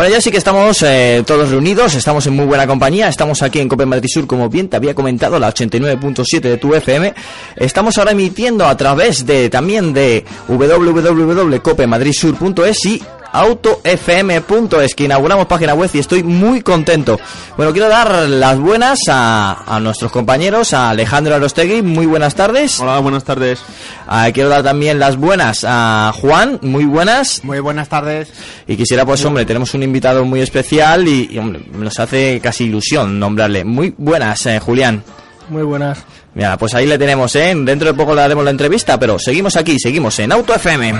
Bueno, ya sí que estamos eh, todos reunidos, estamos en muy buena compañía, estamos aquí en Cope Madrid Sur, como bien te había comentado, la 89.7 de tu FM. Estamos ahora emitiendo a través de también de www.copemadridsur.es y autofm.es que inauguramos página web y estoy muy contento. Bueno, quiero dar las buenas a, a nuestros compañeros, a Alejandro Arostegui, muy buenas tardes. Hola, buenas tardes. Ah, quiero dar también las buenas a Juan, muy buenas. Muy buenas tardes. Y quisiera, pues, hombre, tenemos un invitado muy especial y, y, hombre, nos hace casi ilusión nombrarle. Muy buenas, eh, Julián. Muy buenas. Mira, pues ahí le tenemos, ¿eh? Dentro de poco le haremos la entrevista, pero seguimos aquí, seguimos en Auto FM.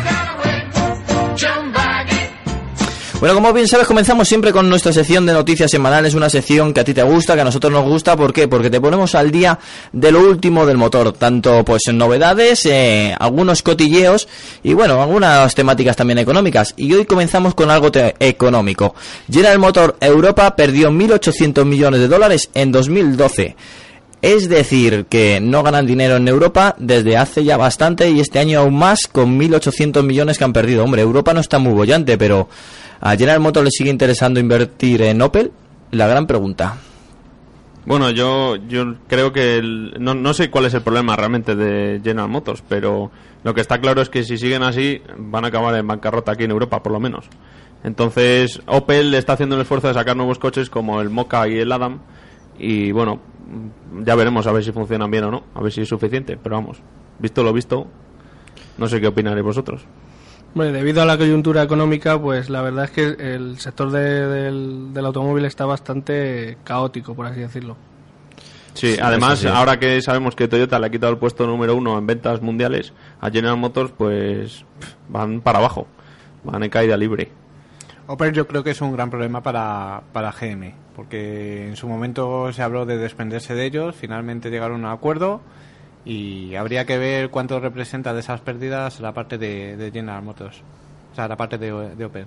Bueno, como bien sabes, comenzamos siempre con nuestra sección de noticias semanales, una sección que a ti te gusta, que a nosotros nos gusta, ¿por qué? Porque te ponemos al día de lo último del motor, tanto pues en novedades, eh, algunos cotilleos y bueno, algunas temáticas también económicas. Y hoy comenzamos con algo económico. General Motor Europa perdió 1.800 millones de dólares en 2012. Es decir, que no ganan dinero en Europa desde hace ya bastante y este año aún más con 1.800 millones que han perdido. Hombre, Europa no está muy bollante, pero ¿A General Motors le sigue interesando invertir en Opel? La gran pregunta. Bueno, yo, yo creo que el, no, no sé cuál es el problema realmente de General Motors, pero lo que está claro es que si siguen así van a acabar en bancarrota aquí en Europa, por lo menos. Entonces, Opel está haciendo el esfuerzo de sacar nuevos coches como el Mocha y el Adam y bueno, ya veremos a ver si funcionan bien o no, a ver si es suficiente, pero vamos, visto lo visto, no sé qué opinaréis vosotros. Bueno, debido a la coyuntura económica, pues la verdad es que el sector de, del, del, automóvil está bastante caótico, por así decirlo. Sí, además, sí. ahora que sabemos que Toyota le ha quitado el puesto número uno en ventas mundiales a General Motors, pues van para abajo, van en caída libre. Opel yo creo que es un gran problema para, para GM, porque en su momento se habló de desprenderse de ellos, finalmente llegaron a un acuerdo y habría que ver cuánto representa de esas pérdidas la parte de, General Motors, o sea, la parte de, de Opel.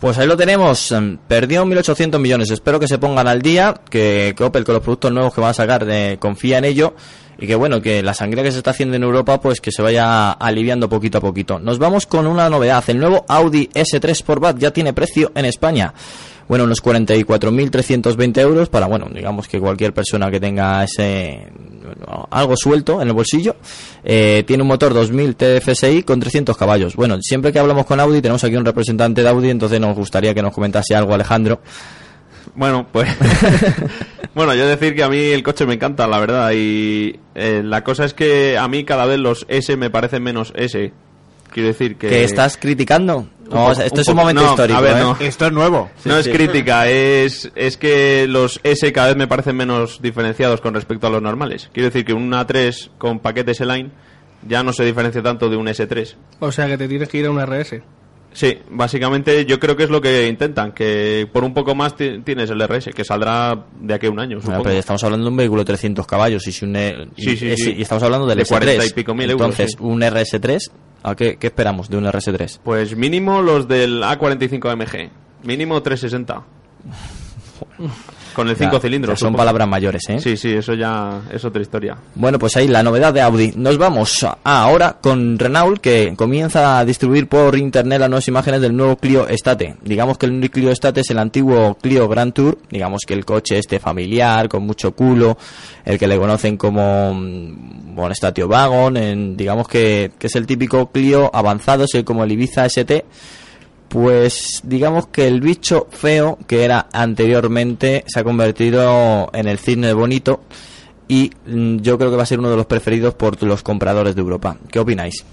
Pues ahí lo tenemos, perdió 1.800 millones, espero que se pongan al día, que, que, Opel con los productos nuevos que van a sacar de, confía en ello y que bueno, que la sangría que se está haciendo en Europa pues que se vaya aliviando poquito a poquito. Nos vamos con una novedad, el nuevo Audi S3 Sportback ya tiene precio en España bueno, unos 44.320 euros para, bueno, digamos que cualquier persona que tenga ese algo suelto en el bolsillo. Eh, tiene un motor 2000 TFSI con 300 caballos. Bueno, siempre que hablamos con Audi tenemos aquí un representante de Audi, entonces nos gustaría que nos comentase algo Alejandro. Bueno, pues bueno, yo decir que a mí el coche me encanta, la verdad, y eh, la cosa es que a mí cada vez los S me parecen menos S. Quiero decir que... ¿Que estás criticando? No, o sea, esto un es un momento no, histórico. A ver, ¿eh? no. Esto es nuevo. Sí, no sí. es crítica, es, es que los S cada vez me parecen menos diferenciados con respecto a los normales. Quiero decir que un A3 con paquete S-Line ya no se diferencia tanto de un S3. O sea que te tienes que ir a un RS. Sí, básicamente yo creo que es lo que intentan, que por un poco más tienes el RS, que saldrá de aquí a un año. Bueno, pero estamos hablando de un vehículo de 300 caballos y, si un, e- sí, sí, sí. y estamos hablando del de S3. 40 y pico mil euros, Entonces, un RS3, ¿a qué, qué esperamos de un RS3? Pues mínimo los del A45 MG, mínimo 360. Con el 5 Ya, cilindros. Son supongo. palabras mayores, ¿eh? Sí, sí, eso ya es otra historia. Bueno, pues ahí la novedad de Audi. Nos vamos ahora con Renault que comienza a distribuir por internet las nuevas imágenes del nuevo Clio Estate. Digamos que el Clio Estate es el antiguo Clio Grand Tour, digamos que el coche este familiar con mucho culo, el que le conocen como mm, bueno, Statio Wagon, en, digamos que, que es el típico Clio avanzado, es como el Ibiza ST. Pues digamos que el bicho feo que era anteriormente se ha convertido en el cisne bonito y mm, yo creo que va a ser uno de los preferidos por los compradores de Europa. ¿Qué opináis?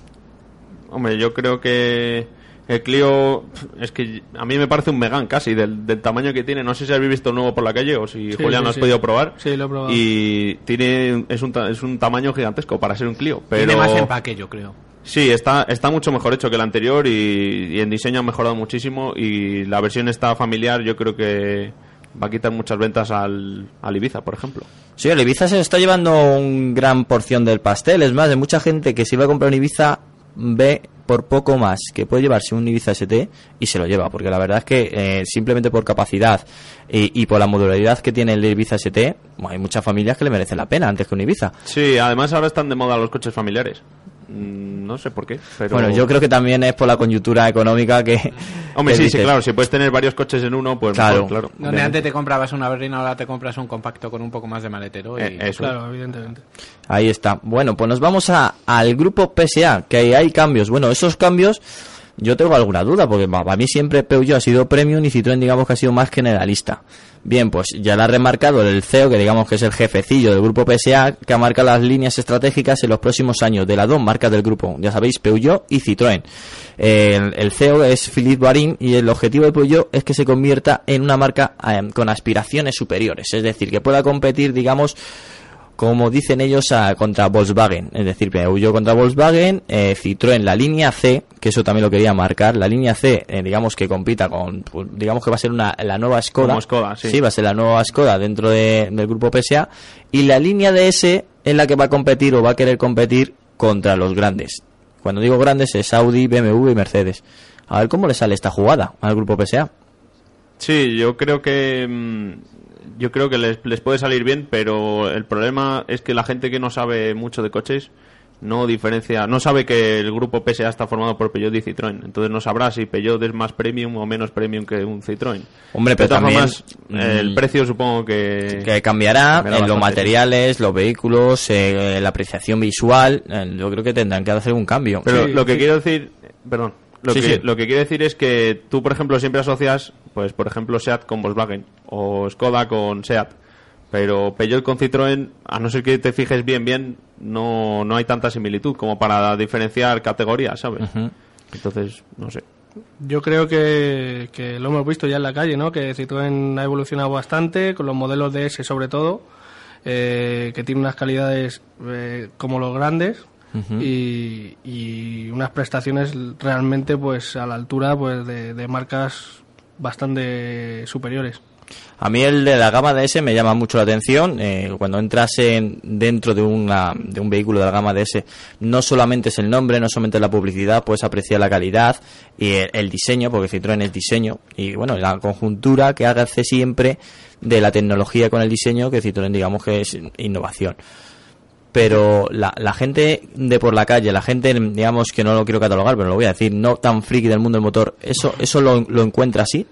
Hombre, yo creo que el Clio es que a mí me parece un Megan casi del, del tamaño que tiene. No sé si habéis visto nuevo por la calle o si Sí, Julián sí, lo has sí. podido probar. Sí, lo he probado. Y tiene es un, ta- es un tamaño gigantesco para ser un Clio. Pero Tiene más empaque, yo creo. Sí, está, está mucho mejor hecho que el anterior y, y en diseño ha mejorado muchísimo y la versión esta familiar yo creo que va a quitar muchas ventas al, al Ibiza, por ejemplo. Sí, el Ibiza se está llevando un gran porción del pastel. Es más, de mucha gente que si va a comprar un Ibiza ve por poco más que puede llevarse un Ibiza ST y se lo lleva, porque la verdad es que eh, simplemente por capacidad y, y por la modularidad que tiene el Ibiza ST, bueno, hay muchas familias que le merecen la pena antes que un Ibiza. Sí, además ahora están de moda los coches familiares. Mm, No sé por qué, pero... Bueno, yo creo que también es por la coyuntura económica que... Hombre, que sí, sí, claro, si puedes tener varios coches en uno, pues Claro. mejor, claro. Donde Obviamente. antes te comprabas una berlina, ahora te compras un compacto con un poco más de maletero. Y... Eh, eso. Claro, evidentemente. Ahí está. Bueno, pues nos vamos a, al grupo PSA, que ahí hay cambios. Bueno, esos cambios yo tengo alguna duda, porque pa- para mí siempre Peugeot ha sido premium y Citroën digamos que ha sido más generalista. Bien, pues ya lo ha remarcado el CEO, que digamos que es el jefecillo del grupo PSA, que ha marcado las líneas estratégicas en los próximos años de las dos marcas del grupo, ya sabéis, Peugeot y Citroën. El, el CEO es Philippe Barin y el objetivo de Peugeot es que se convierta en una marca eh, con aspiraciones superiores, es decir, que pueda competir, digamos, como dicen ellos, a- contra Volkswagen. Es decir, Peugeot contra Volkswagen, eh, Citroën la línea C, que eso también lo quería marcar, la línea C, eh, digamos que compita con, pues, digamos que va a ser una, la nueva Skoda. Como Skoda, sí. va a ser la nueva Skoda dentro de- del grupo PSA. Y la línea DS es la que va a competir o va a querer competir contra los grandes. Cuando digo grandes es Audi, BMW y Mercedes. A ver cómo le sale esta jugada al grupo PSA. Sí, yo creo que mm, yo creo que les, les puede salir bien, pero el problema es que la gente que no sabe mucho de coches no diferencia, no sabe que el grupo PSA está formado por Peugeot y Citroën, entonces no sabrá si Peugeot es más premium o menos premium que un Citroën. Hombre, pero también, formas, el mm, precio supongo que, que cambiará en los materiales, los vehículos, eh, la apreciación visual. eh, yo creo que tendrán que hacer un cambio. Pero Sí, lo que sí. quiero decir, perdón, lo, Sí, que, sí. lo que quiero decir es que tú, por ejemplo, siempre asocias, pues, por ejemplo, Seat con Volkswagen o Skoda con Seat, pero Peugeot con Citroën, a no ser que te fijes bien, bien, no, no hay tanta similitud como para diferenciar categorías, ¿sabes? Entonces, no sé. Yo creo que, que lo hemos visto ya en la calle, ¿no? Que Citroën ha evolucionado bastante, con los modelos DS sobre todo, eh, que tiene unas calidades eh, como los grandes y, y unas prestaciones realmente pues a la altura pues de, de marcas bastante superiores. A mí el de la gama DS me llama mucho la atención. eh, cuando entras en- dentro de, una, de un vehículo de la gama DS, no solamente es el nombre, no solamente la publicidad, puedes apreciar la calidad y el, el diseño, porque Citroën es diseño, y bueno, la conjuntura que hace siempre de la tecnología con el diseño, que Citroën digamos que es innovación. Pero la, la gente de por la calle, la gente, digamos que no lo quiero catalogar, pero lo voy a decir, no tan friki del mundo del motor, ¿eso, eso lo, lo encuentra así?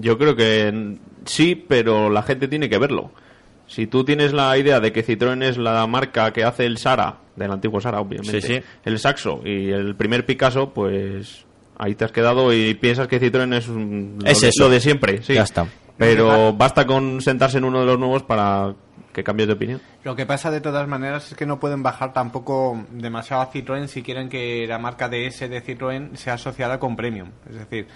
Yo creo que sí, pero la gente tiene que verlo. Si tú tienes la idea de que Citroën es la marca que hace el Sara, del antiguo Sara, obviamente, Sí, sí. el Saxo y el primer Picasso, pues ahí te has quedado y piensas que Citroën es, un- lo, Es de, eso. lo de siempre. Sí. Ya está. Pero basta con sentarse en uno de los nuevos para que de opinión. Lo que pasa de todas maneras es que no pueden bajar tampoco demasiado a Citroën si quieren que la marca DS de Citroën sea asociada con Premium. Es decir,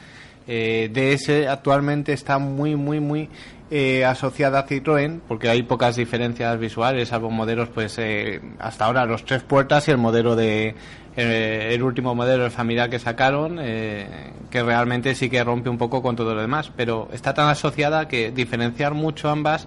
eh, DS actualmente está muy, muy, muy eh, asociada a Citroën porque hay pocas diferencias visuales, salvo modelos, pues eh, hasta ahora los tres puertas y el modelo de. el último modelo, el familiar que sacaron, que realmente sí que rompe un poco con todo lo demás, pero está tan asociada que diferenciar mucho ambas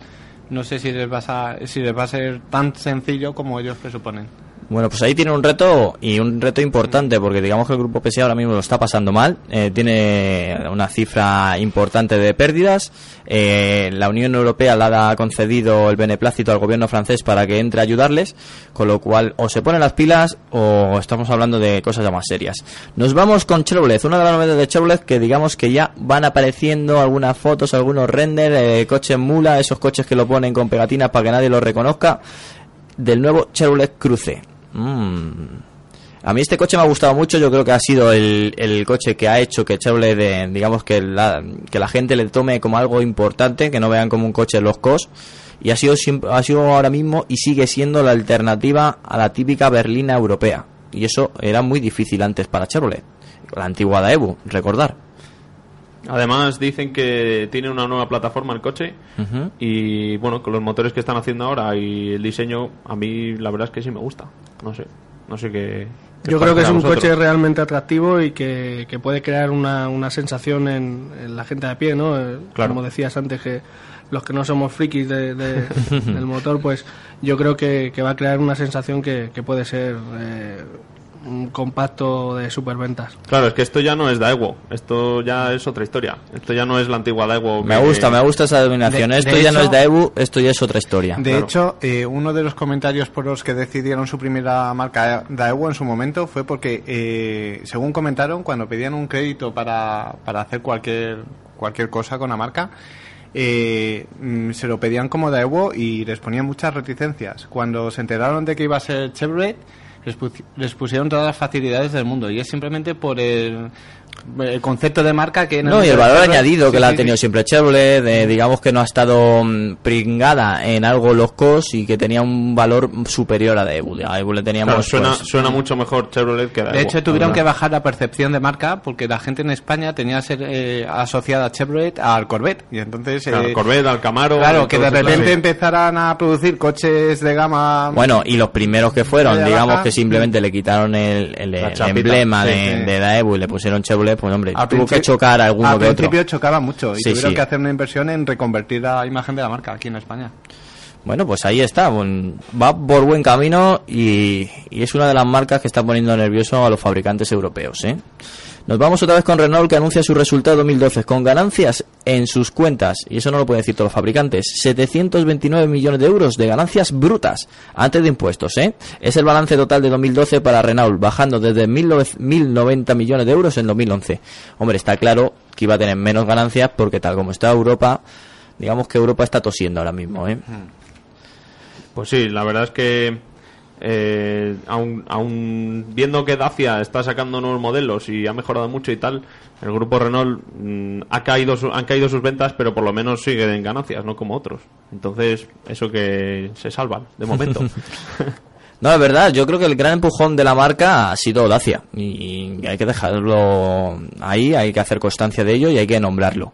no sé si les, vas a, si les va a ser tan sencillo como ellos presuponen. Bueno, pues ahí tiene un reto y un reto importante porque digamos que el grupo PSA ahora mismo lo está pasando mal, eh, tiene una cifra importante de pérdidas, eh, la Unión Europea le ha concedido el beneplácito al gobierno francés para que entre a ayudarles, con lo cual o se ponen las pilas o estamos hablando de cosas ya más serias. Nos vamos con Chevrolet, una de las novedades de Chevrolet que digamos que ya van apareciendo algunas fotos, algunos renders, eh, coches mula, esos coches que lo ponen con pegatinas para que nadie los reconozca del nuevo Chevrolet Cruze. Mm. A mí este coche me ha gustado mucho, yo creo que ha sido el, el coche que ha hecho que Chevrolet, eh, digamos que la, que la gente le tome como algo importante, que no vean como un coche los cos, y ha sido, ha sido ahora mismo y sigue siendo la alternativa a la típica berlina europea. Y eso era muy difícil antes para Chevrolet, la antigua Daewoo, recordar. Además dicen que tiene una nueva plataforma el coche y bueno, con los motores que están haciendo ahora y el diseño, a mí la verdad es que sí me gusta. No sé, no sé qué. qué Yo creo que es un vosotros. coche realmente atractivo y que, que puede crear una, una sensación en, en la gente de a pie, ¿no? Eh, Claro. Como decías antes, que los que no somos frikis de- de- del motor, pues yo creo que, que va a crear una sensación que, que puede ser eh, mm, compacto de superventas. Claro, es que esto ya no es Daewoo, esto ya es otra historia. Esto ya no es la antigua Daewoo. Me que- gusta, me gusta esa denominación. De- esto de ya no es Daewoo, esto ya es otra historia. De Claro. hecho, eh, uno de los comentarios por los que decidieron suprimir la marca Daewoo en su momento fue porque, eh, según comentaron, cuando pedían un crédito para, para hacer cualquier, cualquier cosa con la marca, eh, mm, se lo pedían como Daewoo y les ponían muchas reticencias. Cuando se enteraron de que iba a ser Chevrolet, les, pu- les pusieron todas las facilidades del mundo y es simplemente por el, el concepto de marca que... No, y el valor Chevrolet- añadido que sí, la ha sí, tenido sí. siempre Chevrolet, de- digamos que no ha estado mm, pringada en algo los cost y que tenía un valor superior a Daewoo. A Daewoo le teníamos... Claro, suena, pues, suena mucho mejor Chevrolet que Daewoo. De hecho, tuvieron que bajar la percepción de marca porque la gente en España tenía que ser eh, asociada a Chevrolet al Corvette. Y entonces. eh, Claro, Corvette, al Camaro... claro, que de repente sí. empezaran a producir coches de gama. Bueno, y los primeros que fueron, digamos baja. que simplemente le quitaron el, el- el emblema sí, de, sí. de Daewoo y le pusieron Chevrolet, pues hombre, al tuvo que chocar alguno Al que otro. principio chocaba mucho y Sí, tuvieron sí. que hacer una inversión en reconvertir la imagen de la marca aquí en España. Bueno, pues ahí está, va por buen camino y, y es una de las marcas que está poniendo nervioso a los fabricantes europeos. ¿eh? Nos vamos otra vez con Renault que anuncia su resultado 2012 con ganancias en sus cuentas, y eso no lo pueden decir todos los fabricantes, 729 millones de euros de ganancias brutas antes de impuestos. ¿eh? Es el balance total de 2012 para Renault, bajando desde 1.009 1.090 millones de euros en 2011. Hombre, está claro que iba a tener menos ganancias porque tal como está Europa, digamos que Europa está tosiendo ahora mismo. ¿eh? Pues sí, la verdad es que eh, aun, aun viendo que Dacia está sacando nuevos modelos y ha mejorado mucho y tal, el grupo Renault mm, ha caído han caído sus ventas, pero por lo menos siguen en ganancias, no como otros. Entonces, eso que se salvan de momento. No, es verdad, yo creo que el gran empujón de la marca ha sido Dacia y hay que dejarlo ahí, hay que hacer constancia de ello y hay que nombrarlo.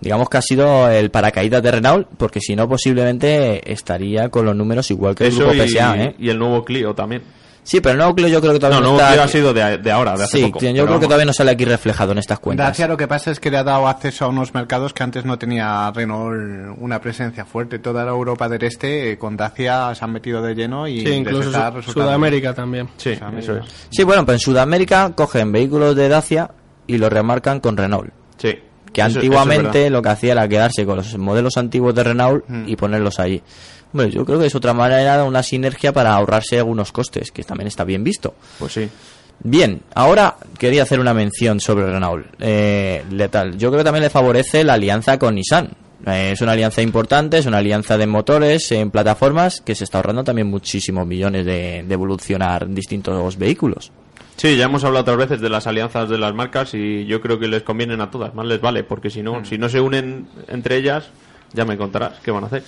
Digamos que ha sido el paracaídas de Renault, porque si no posiblemente estaría con los números igual que el grupo y, PSA, ¿eh? y el nuevo Clio también. Sí, pero el nuevo Clio yo creo que No, todavía no, nuevo está Clio ha sido de, de ahora, de hace Sí, poco. yo creo que todavía no sale aquí reflejado en estas cuentas. Dacia lo que pasa es que le ha dado acceso a unos mercados que antes no tenía Renault una presencia fuerte. Toda la Europa del Este eh, con Dacia se han metido de lleno y Sí, incluso está Su- Sudamérica también. Sí, Sudamérica. eso es. Sí, bueno, pues en Sudamérica cogen vehículos de Dacia y los remarcan con Renault. Sí. Que Eso- eso es antiguamente lo que hacía era quedarse con los modelos antiguos de Renault y ponerlos ahí. Bueno, yo creo que es otra manera, una sinergia para ahorrarse algunos costes, que también está bien visto. Pues sí. Bien, ahora quería hacer una mención sobre Renault. Eh, letal. Yo creo que también le favorece la alianza con Nissan. Eh, es una alianza importante, es una alianza de motores en plataformas que se está ahorrando también muchísimos millones de, de evolucionar distintos vehículos. Sí, ya hemos hablado otras veces de las alianzas de las marcas y yo creo que les convienen a todas, más les vale, porque si Mm. no, si no se unen entre ellas, ya me contarás qué van a hacer.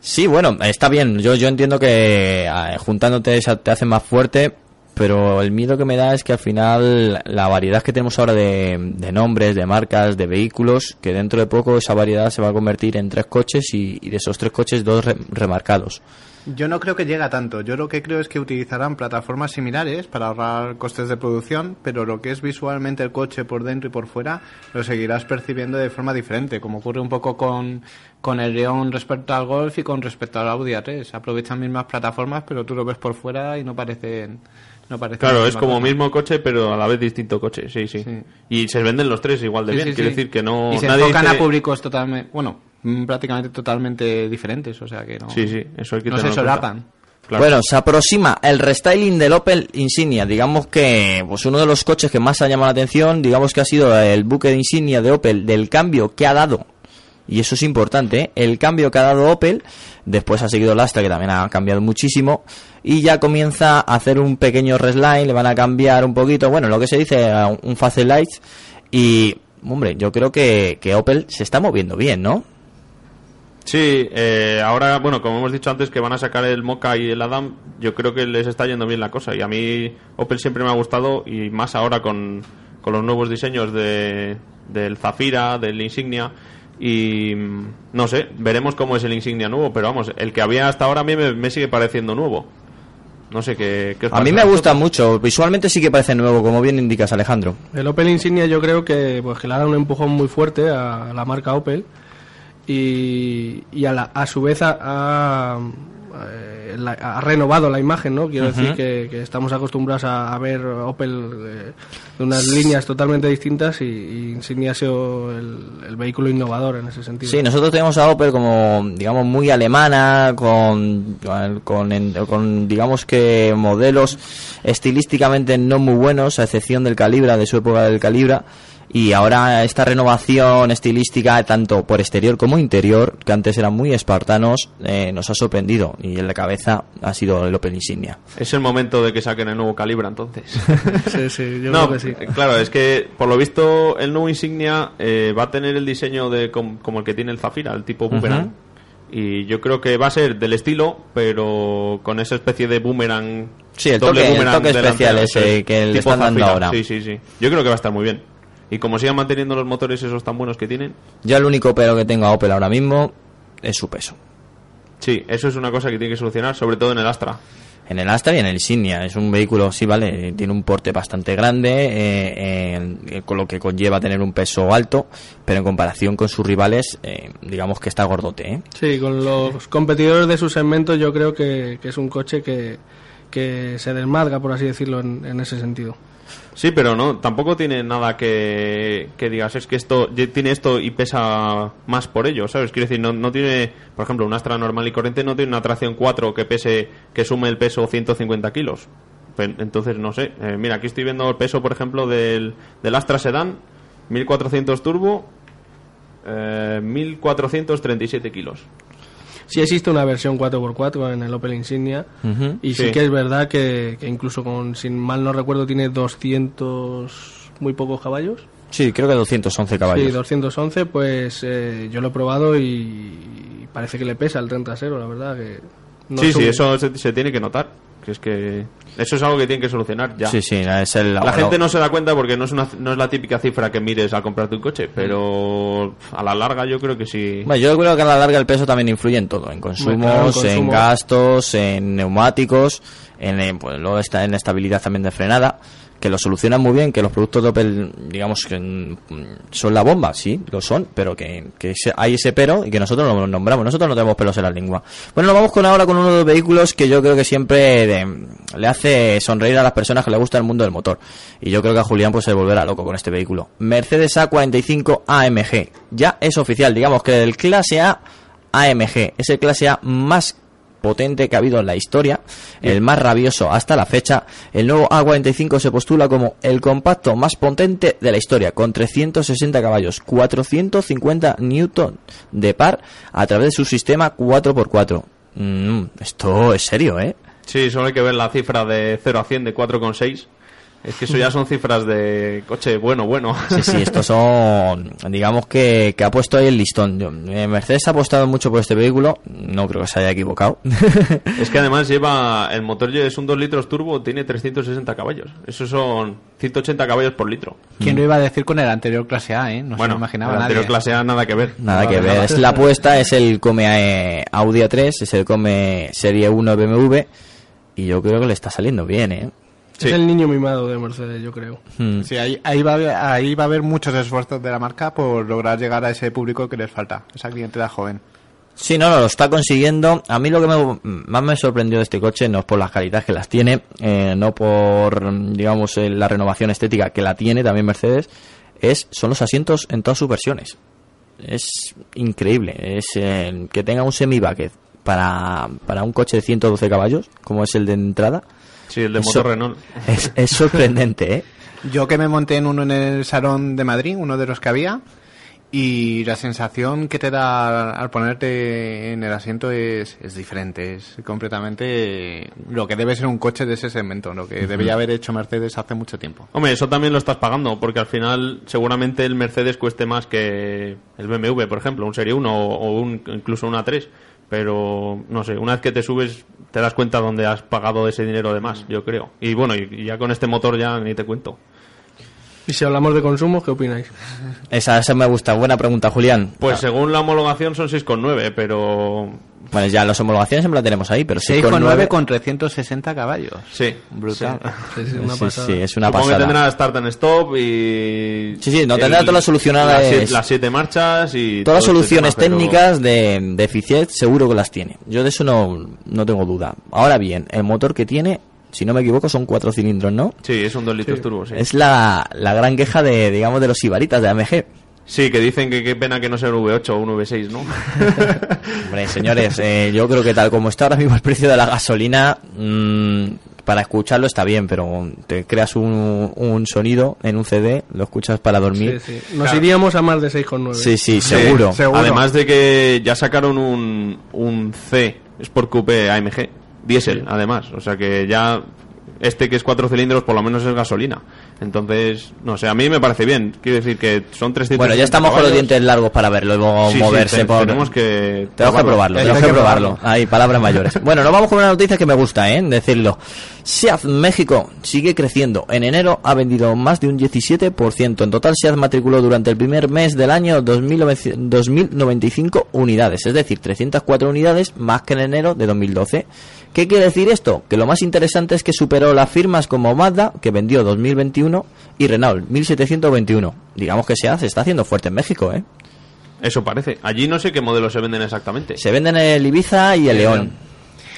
Sí, bueno, está bien. Yo, yo entiendo que eh, juntándote esa- te hace más fuerte, pero el miedo que me da es que al final la variedad que tenemos ahora de, de nombres, de marcas, de vehículos, que dentro de poco esa variedad se va a convertir en tres coches y, y de esos tres coches dos re- remarcados. Yo no creo que llegue a tanto. Yo lo que creo es que utilizarán plataformas similares para ahorrar costes de producción, pero lo que es visualmente el coche por dentro y por fuera lo seguirás percibiendo de forma diferente, como ocurre un poco con, con el León respecto al Golf y con respecto al Audi A3. Aprovechan mismas plataformas, pero tú lo ves por fuera y no parecen... No Claro, la es como cosa. mismo coche, pero a la vez distinto coche, sí, sí. Sí. Y se venden los tres igual de Sí, bien, sí, quiere sí. decir que no... Y se nadie enfocan dice- a públicos totalmente... Bueno, mm, prácticamente totalmente diferentes, o sea que no... Sí, sí, eso hay que No se tenerlo en cuenta. solapan. Claro. Bueno, se aproxima el restyling del Opel Insignia. Digamos que pues uno de los coches que más ha llamado la atención, digamos que ha sido el buque de insignia de Opel del cambio que ha dado. Y eso es importante, ¿eh? el cambio que ha dado Opel. Después ha seguido el Astra, que también ha cambiado muchísimo. Y ya comienza a hacer un pequeño restyling, le van a cambiar un poquito, bueno, lo que se dice, un face light. Y, hombre, yo creo que, que Opel se está moviendo bien, ¿no? Sí, eh, ahora, bueno, como hemos dicho antes que van a sacar el Mocha y el Adam, yo creo que les está yendo bien la cosa. Y a mí Opel siempre me ha gustado y más ahora con, con los nuevos diseños de, del Zafira, del Insignia. Y no sé, veremos cómo es el Insignia nuevo, pero vamos, el que había hasta ahora a mí me, me sigue pareciendo nuevo. No sé qué, qué os A mí me gusta mucho, visualmente sí que parece nuevo, como bien indicas Alejandro. El Opel Insignia yo creo que, pues, que le ha dado un empujón muy fuerte a la marca Opel y, y a, la- a su vez ha- eh, la- ha renovado la imagen, ¿no? Quiero decir que, que estamos acostumbrados a, a ver Opel eh, de unas líneas totalmente distintas y, y Insignia ha sido el, el vehículo innovador en ese sentido. Sí, nosotros tenemos a Opel como, digamos, muy alemana, con, con, con, digamos que modelos estilísticamente no muy buenos, a excepción del Calibra, de su época del Calibra. Y ahora esta renovación estilística, tanto por exterior como interior, que antes eran muy espartanos, eh, nos ha sorprendido. Y en la cabeza ha sido el Opel Insignia. Es el momento de que saquen el nuevo Calibra entonces. sí, sí, yo no, creo que sí. eh, claro, es que por lo visto el nuevo Insignia eh, va a tener el diseño de com- como el que tiene el Zafira, el tipo boomerang. Y yo creo que va a ser del estilo, pero con esa especie de boomerang. Sí, el doble toque- el boomerang toque especial ese es, que le tipo están dando ahora. Sí, sí, sí. Yo creo que va a estar muy bien. Y como sigan manteniendo los motores esos tan buenos que tienen, Yo el único pero que tengo a Opel ahora mismo es su peso. sí, eso es una cosa que tiene que solucionar, sobre todo en el Astra. En el Astra y en el Insignia. Es un vehículo, sí, vale, tiene un porte bastante grande, eh, eh, con lo que conlleva tener un peso alto, pero en comparación con sus rivales, eh, digamos que está gordote, ¿eh? Sí, con los competidores de su segmento yo creo que, que es un coche que, que se desmarca, por así decirlo, en, en ese sentido. Sí, pero no, tampoco tiene nada que, digas, es que esto tiene esto y pesa más por ello, ¿sabes? Quiero decir, no, no tiene, por ejemplo, un Astra normal y corriente no tiene una tracción 4 que pese, que sume el peso 150 kilos. Entonces, no sé, Eh, mira, aquí estoy viendo el peso, por ejemplo, del, del Astra Sedan, 1400 turbo, eh, 1437 kilos. Sí existe una versión 4x4 en el Opel Insignia y sí. Sí. que es verdad que, que incluso con, sin mal no recuerdo, tiene 200 muy pocos caballos. Sí, creo que 211 caballos. Sí, 211, pues eh, yo lo he probado y parece que le pesa el tren trasero, la verdad que... no sí, sí, eso se, se tiene que notar. Que es que eso es algo que tienen que solucionar ya. Sí, sí, es el... La gente no se da cuenta porque no es, una, no es la típica cifra que mires al comprarte un coche, pero a la larga yo creo que sí. Bueno, yo creo que a la larga el peso también influye en todo, en consumos, claro, en consumo. en gastos, en neumáticos, en, eh, pues, luego está en estabilidad también de frenada, que lo solucionan muy bien, que los productos de Opel, digamos mm, son la bomba, sí, lo son, pero que, que hay ese pero y que nosotros lo nombramos, nosotros no tenemos pelos en la lengua. Bueno, nos vamos con ahora con uno de los vehículos que yo creo que siempre le hace sonreír a las personas que le gusta el mundo del motor. Y yo creo que a Julián pues se volverá loco con este vehículo. Mercedes A45 AMG. Ya es oficial, digamos que del clase A AMG. Es el clase A más potente que ha habido en la historia, el más rabioso hasta la fecha. El nuevo A45 se postula como el compacto más potente de la historia, con 360 caballos, 450 newton de par a través de su sistema 4x4. Mm, esto es serio, ¿eh? Sí, solo hay que ver la cifra de 0 a 100 de 4,6. Es que eso ya son cifras de coche bueno, bueno. Sí, sí, estos son, digamos que, que ha puesto ahí el listón. Eh, Mercedes ha apostado mucho por este vehículo, no creo que se haya equivocado. es que además lleva, el motor es un 2 litros turbo, tiene 360 caballos. Eso son 180 caballos por litro. ¿Quién lo iba a decir con el anterior clase A, eh? No se bueno, lo imaginaba el nadie. anterior clase A nada que ver. Nada que ver, nada. es la apuesta, es el Come Audi A3, es el Come Serie 1 BMW y yo creo que le está saliendo bien, ¿eh? Sí. Es el niño mimado de Mercedes, yo creo. Hmm. Sí, ahí, ahí, va a haber, ahí va a haber muchos esfuerzos de la marca por lograr llegar a ese público que les falta, esa clientela joven. Sí, no, no, lo está consiguiendo. A mí lo que me- más me sorprendió de este coche no es por las calidades que las tiene, eh, no por, digamos, eh, la renovación estética que la tiene también Mercedes, es son los asientos en todas sus versiones. Es increíble. Es eh, que tenga un semi-bucket para, para un coche de 112 caballos, como es el de entrada. Sí, el de Eso- motor Renault. Es, es sorprendente, ¿eh? Yo que me monté en uno en el salón de Madrid, uno de los que había, y la sensación que te da al ponerte en el asiento es, es diferente, es completamente lo que debe ser un coche de ese segmento, lo que debería haber hecho Mercedes hace mucho tiempo. Hombre, eso también lo estás pagando, porque al final seguramente el Mercedes cueste más que el BMW, por ejemplo, un Serie 1 o, o un, incluso una 3. Pero, no sé, una vez que te subes te das cuenta dónde has pagado ese dinero de más, yo creo. Y bueno, y, ya con este motor ya ni te cuento. Y si hablamos de consumo, ¿qué opináis? Esa, esa me gusta. Buena pregunta, Julián. Pues según la homologación son 6,9, pero... Bueno, ya las homologaciones siempre la tenemos ahí, pero 6,9 con 360 caballos. Sí. Brutal. Sí, sí, una Sí, pasada. sí, es una Supongo que tendrá start and stop y... Sí, sí, no tendrá todas las solucionadas- Las siete, las marchas y... Todas las este soluciones pero- técnicas de, de eficiencia seguro que las tiene. Yo de eso no, no tengo duda. Ahora bien, el motor que tiene, si no me equivoco, son cuatro cilindros, ¿no? Sí, es un 2 litros turbo, sí. Es la, la gran queja de, digamos, de los ibaritas de AMG. Sí, que dicen que qué pena que no sea un V8 o un V6, ¿no? Hombre, señores, eh, yo creo que tal como está ahora mismo el precio de la gasolina, mm, para escucharlo está bien, pero te creas un, un sonido en un CD, lo escuchas para dormir. Sí, sí. Nos iríamos a más de 6,9. Sí, sí, seguro. Sí, Además de que ya sacaron un, un C Sport Coupe AMG, diésel, además. O sea que ya este que es cuatro cilindros por lo menos es gasolina. Entonces, no sé, a mí me parece bien. Quiero decir que son 300 Bueno, ya estamos con los dientes largos para verlo y luego Sí, sí, moverse te- por... Tenemos que... Tenemos que probarlo, tenemos que probarlo. probarlo. Ahí, palabras mayores. Bueno, nos vamos con una noticia que me gusta, ¿eh? Decirlo. SEAT México sigue creciendo. En enero ha vendido más de un 17%. En total, SEAT matriculó durante el primer mes del año 2.900 2.095 unidades. Es decir, 304 unidades más que en enero de 2012. ¿Qué quiere decir esto? Que lo más interesante es que superó las firmas como Mazda, que vendió 2021, y Renault, 1721. Digamos que SEAT se está haciendo fuerte en México, ¿eh? Eso parece. Allí no sé qué modelos se venden exactamente. Se venden el Ibiza y el León.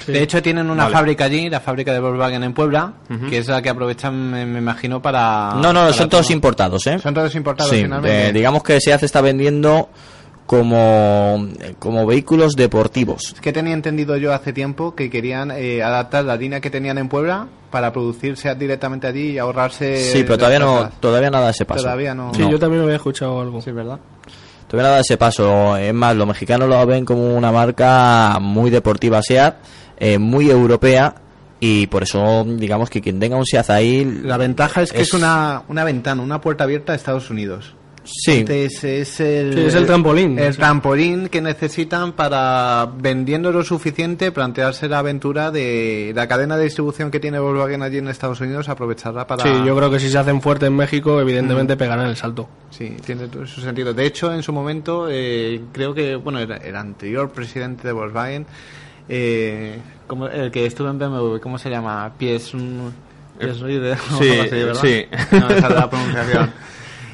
Sí. De hecho, tienen una Vale. fábrica allí, la fábrica de Volkswagen en Puebla, que es la que aprovechan, me, me imagino, para... No, no, para son todos todo. importados, ¿eh? Son todos importados, Sí, finalmente. eh, digamos que SEAT está vendiendo como, como vehículos deportivos. Es que tenía entendido yo hace tiempo que querían eh, adaptar la línea que tenían en Puebla para producir SEAT directamente allí y ahorrarse... Sí, pero todavía no, todavía nada de ese paso. Todavía no. Sí, yo también había escuchado algo. Sí, ¿verdad? Todavía nada de ese paso. Es más, los mexicanos lo ven como una marca muy deportiva SEAT, eh, muy europea, y por eso, digamos que quien tenga un SEAT ahí... La ventaja es que es, Es- una, una ventana, una puerta abierta a Estados Unidos. Sí, Entonces, es el, Sí, es el trampolín. El Sí. trampolín que necesitan para, vendiendo lo suficiente, plantearse la aventura de la cadena de distribución que tiene Volkswagen allí en Estados Unidos, aprovecharla para... Sí, yo creo que si se hacen fuertes en México, evidentemente pegarán el salto. Sí, tiene todo su sentido. De hecho, en su momento, eh, creo que, bueno, el, el anterior presidente de Volkswagen, eh, como, el que estuvo en BMW, ¿cómo se llama? Pies... mm, Pies Ride, o sí, sí. No, esa es la pronunciación.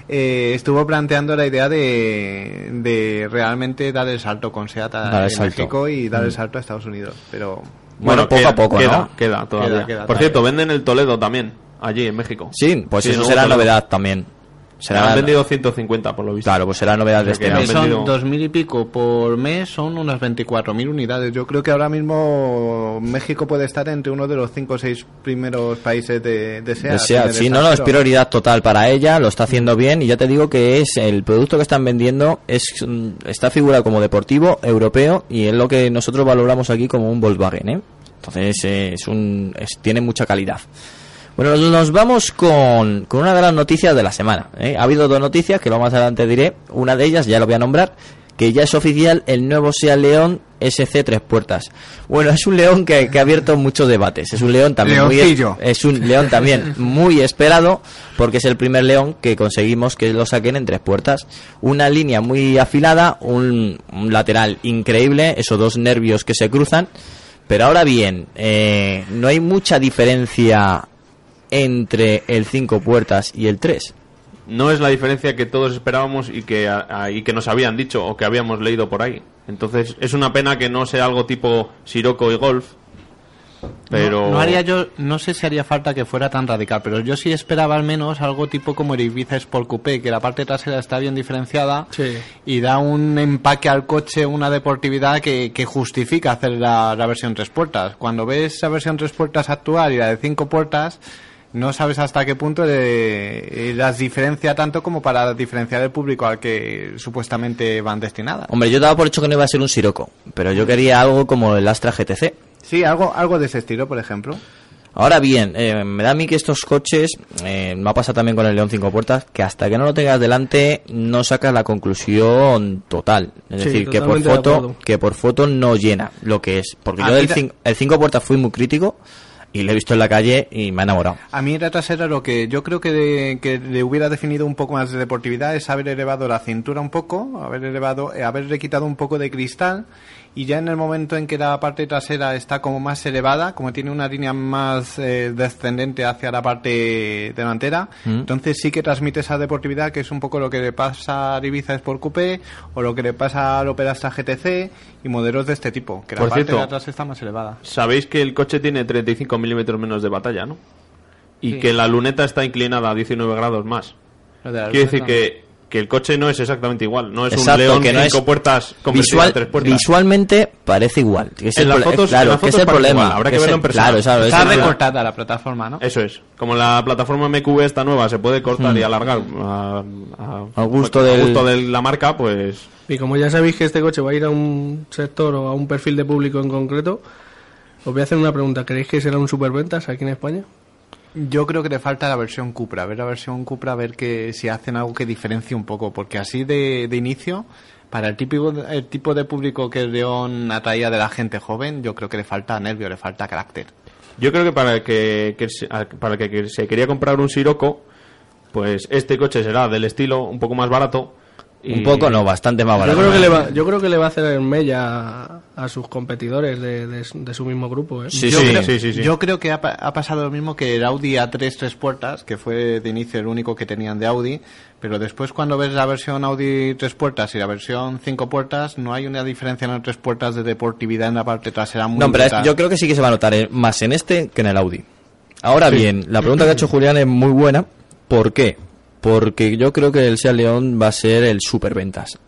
Eh, estuvo planteando la idea de, de realmente dar el salto con SEAT a Dar el en salto. México y dar el salto a Estados Unidos. Pero Bueno, poco queda, a poco, queda, ¿no? Queda, todavía. Queda, queda Por todavía. cierto, venden el Toledo también, allí en México. sí, pues Sí, eso será novedad también. Será Han vendido 150 por lo visto. Claro, pues será novedad de este que año. han son vendido- dos mil y pico por mes, son unas 24.000 unidades. Yo creo que ahora mismo México puede estar entre uno de los cinco o seis primeros países de, de SEAT. De sí, no, no, es prioridad total para ella, lo está haciendo bien y ya te digo que es el producto que están vendiendo es mm, está figurado como deportivo europeo y es lo que nosotros valoramos aquí como un Volkswagen, ¿eh? Entonces eh, es un es- tiene mucha calidad. Bueno, nos, vamos con, con una de las noticias de la semana. ¿eh? Ha habido dos noticias que lo más adelante diré. Una de ellas ya lo voy a nombrar, que ya es oficial el nuevo Seat León SC tres puertas. Bueno, es un león que, que ha abierto muchos debates. Es un león también muy Leoncillo. es un león también muy esperado porque es el primer león que conseguimos que lo saquen en tres puertas. Una línea muy afilada, un, un lateral increíble, esos dos nervios que se cruzan. Pero ahora bien, eh, no hay mucha diferencia entre el cinco puertas y el 3. No es la diferencia que todos esperábamos y que, a- y que nos habían dicho o que habíamos leído por ahí. Entonces, es una pena que no sea algo tipo Sirocco y Golf. Pero. No, no haría yo, no sé si haría falta que fuera tan radical, pero yo sí esperaba al menos algo tipo como el Ibiza Sport Coupé, que la parte trasera está bien diferenciada Sí. y da un empaque al coche, una deportividad que, que justifica hacer la, la versión tres puertas. Cuando ves la versión tres puertas actual y la de cinco puertas, no sabes hasta qué punto de- eh, las diferencia tanto como para diferenciar el público al que supuestamente van destinadas. Hombre, yo daba por hecho que no iba a ser un Sirocco, pero yo quería algo como el Astra GTC. Sí, algo, algo de ese estilo, por ejemplo. Ahora bien, eh, me da a mí que estos coches, eh, me ha pasado también con el León 5 puertas, que hasta que no lo tengas delante no sacas la conclusión total. Es Sí, decir, que por de foto que por foto no llena lo que es. Porque A yo del el 5 puertas fui muy crítico y lo he visto en la calle y me ha enamorado. A mí la trasera lo que yo creo que, de- que le hubiera definido un poco más de deportividad es haber elevado la cintura un poco, haber elevado, eh, haberle quitado un poco de cristal y ya en el momento en que la parte trasera está como más elevada, como tiene una línea más eh, descendente hacia la parte delantera, Mm. entonces sí que transmite esa deportividad que es un poco lo que le pasa al Ibiza Sport Coupé o lo que le pasa al Opel Astra GTC y modelos de este tipo, que la Por parte cierto, de atrás está más elevada. Sabéis que el coche tiene 35 milímetros menos de batalla, ¿no? Y Sí. que la luneta está inclinada a 19 grados más. La Quiere decir que, que el coche no es exactamente igual. No es Exacto, un León que no cinco es puertas convertido Visual- a tres puertas. visualmente parece igual. Es En el las fotos- claro, en las es el problema. igual, habrá que verlo en persona. Claro, claro, Está recortada la plataforma, ¿no? Eso es. Como la plataforma MQV esta nueva se puede cortar y alargar a, gusto a del- gusto de la marca, pues Y como ya sabéis que este coche va a ir a un sector o a un perfil de público en concreto, os voy a hacer una pregunta. ¿Creéis que será un superventas aquí en España? Yo creo que le falta la versión Cupra, ver la versión Cupra, a ver que si hacen algo que diferencie un poco, porque así de, de inicio, para el, típico, el tipo de público que León atraía de la gente joven, yo creo que le falta nervio, le falta carácter. yo creo que para el que, que a- para el que, se quería comprar un Sirocco, pues este coche será del estilo un poco más barato. Y- Un poco, no, bastante más Yo barato. creo, que le va, yo creo que le va a hacer mella a, a sus competidores de, de- de su mismo grupo. ¿eh? Sí, yo sí, creo, sí, sí, sí. Yo creo que ha, ha pasado lo mismo que el Audi A3 tres puertas, que fue de inicio el único que tenían de Audi, pero después cuando ves la versión Audi tres puertas y la versión cinco puertas, no hay una diferencia en las tres puertas de deportividad en la parte trasera muy No, pero es- yo creo que sí que se va a notar eh, más en este que en el Audi. Ahora bien, la pregunta que ha hecho Julián es muy buena. ¿Por qué? Porque yo creo que el Seat León va a ser el superventas.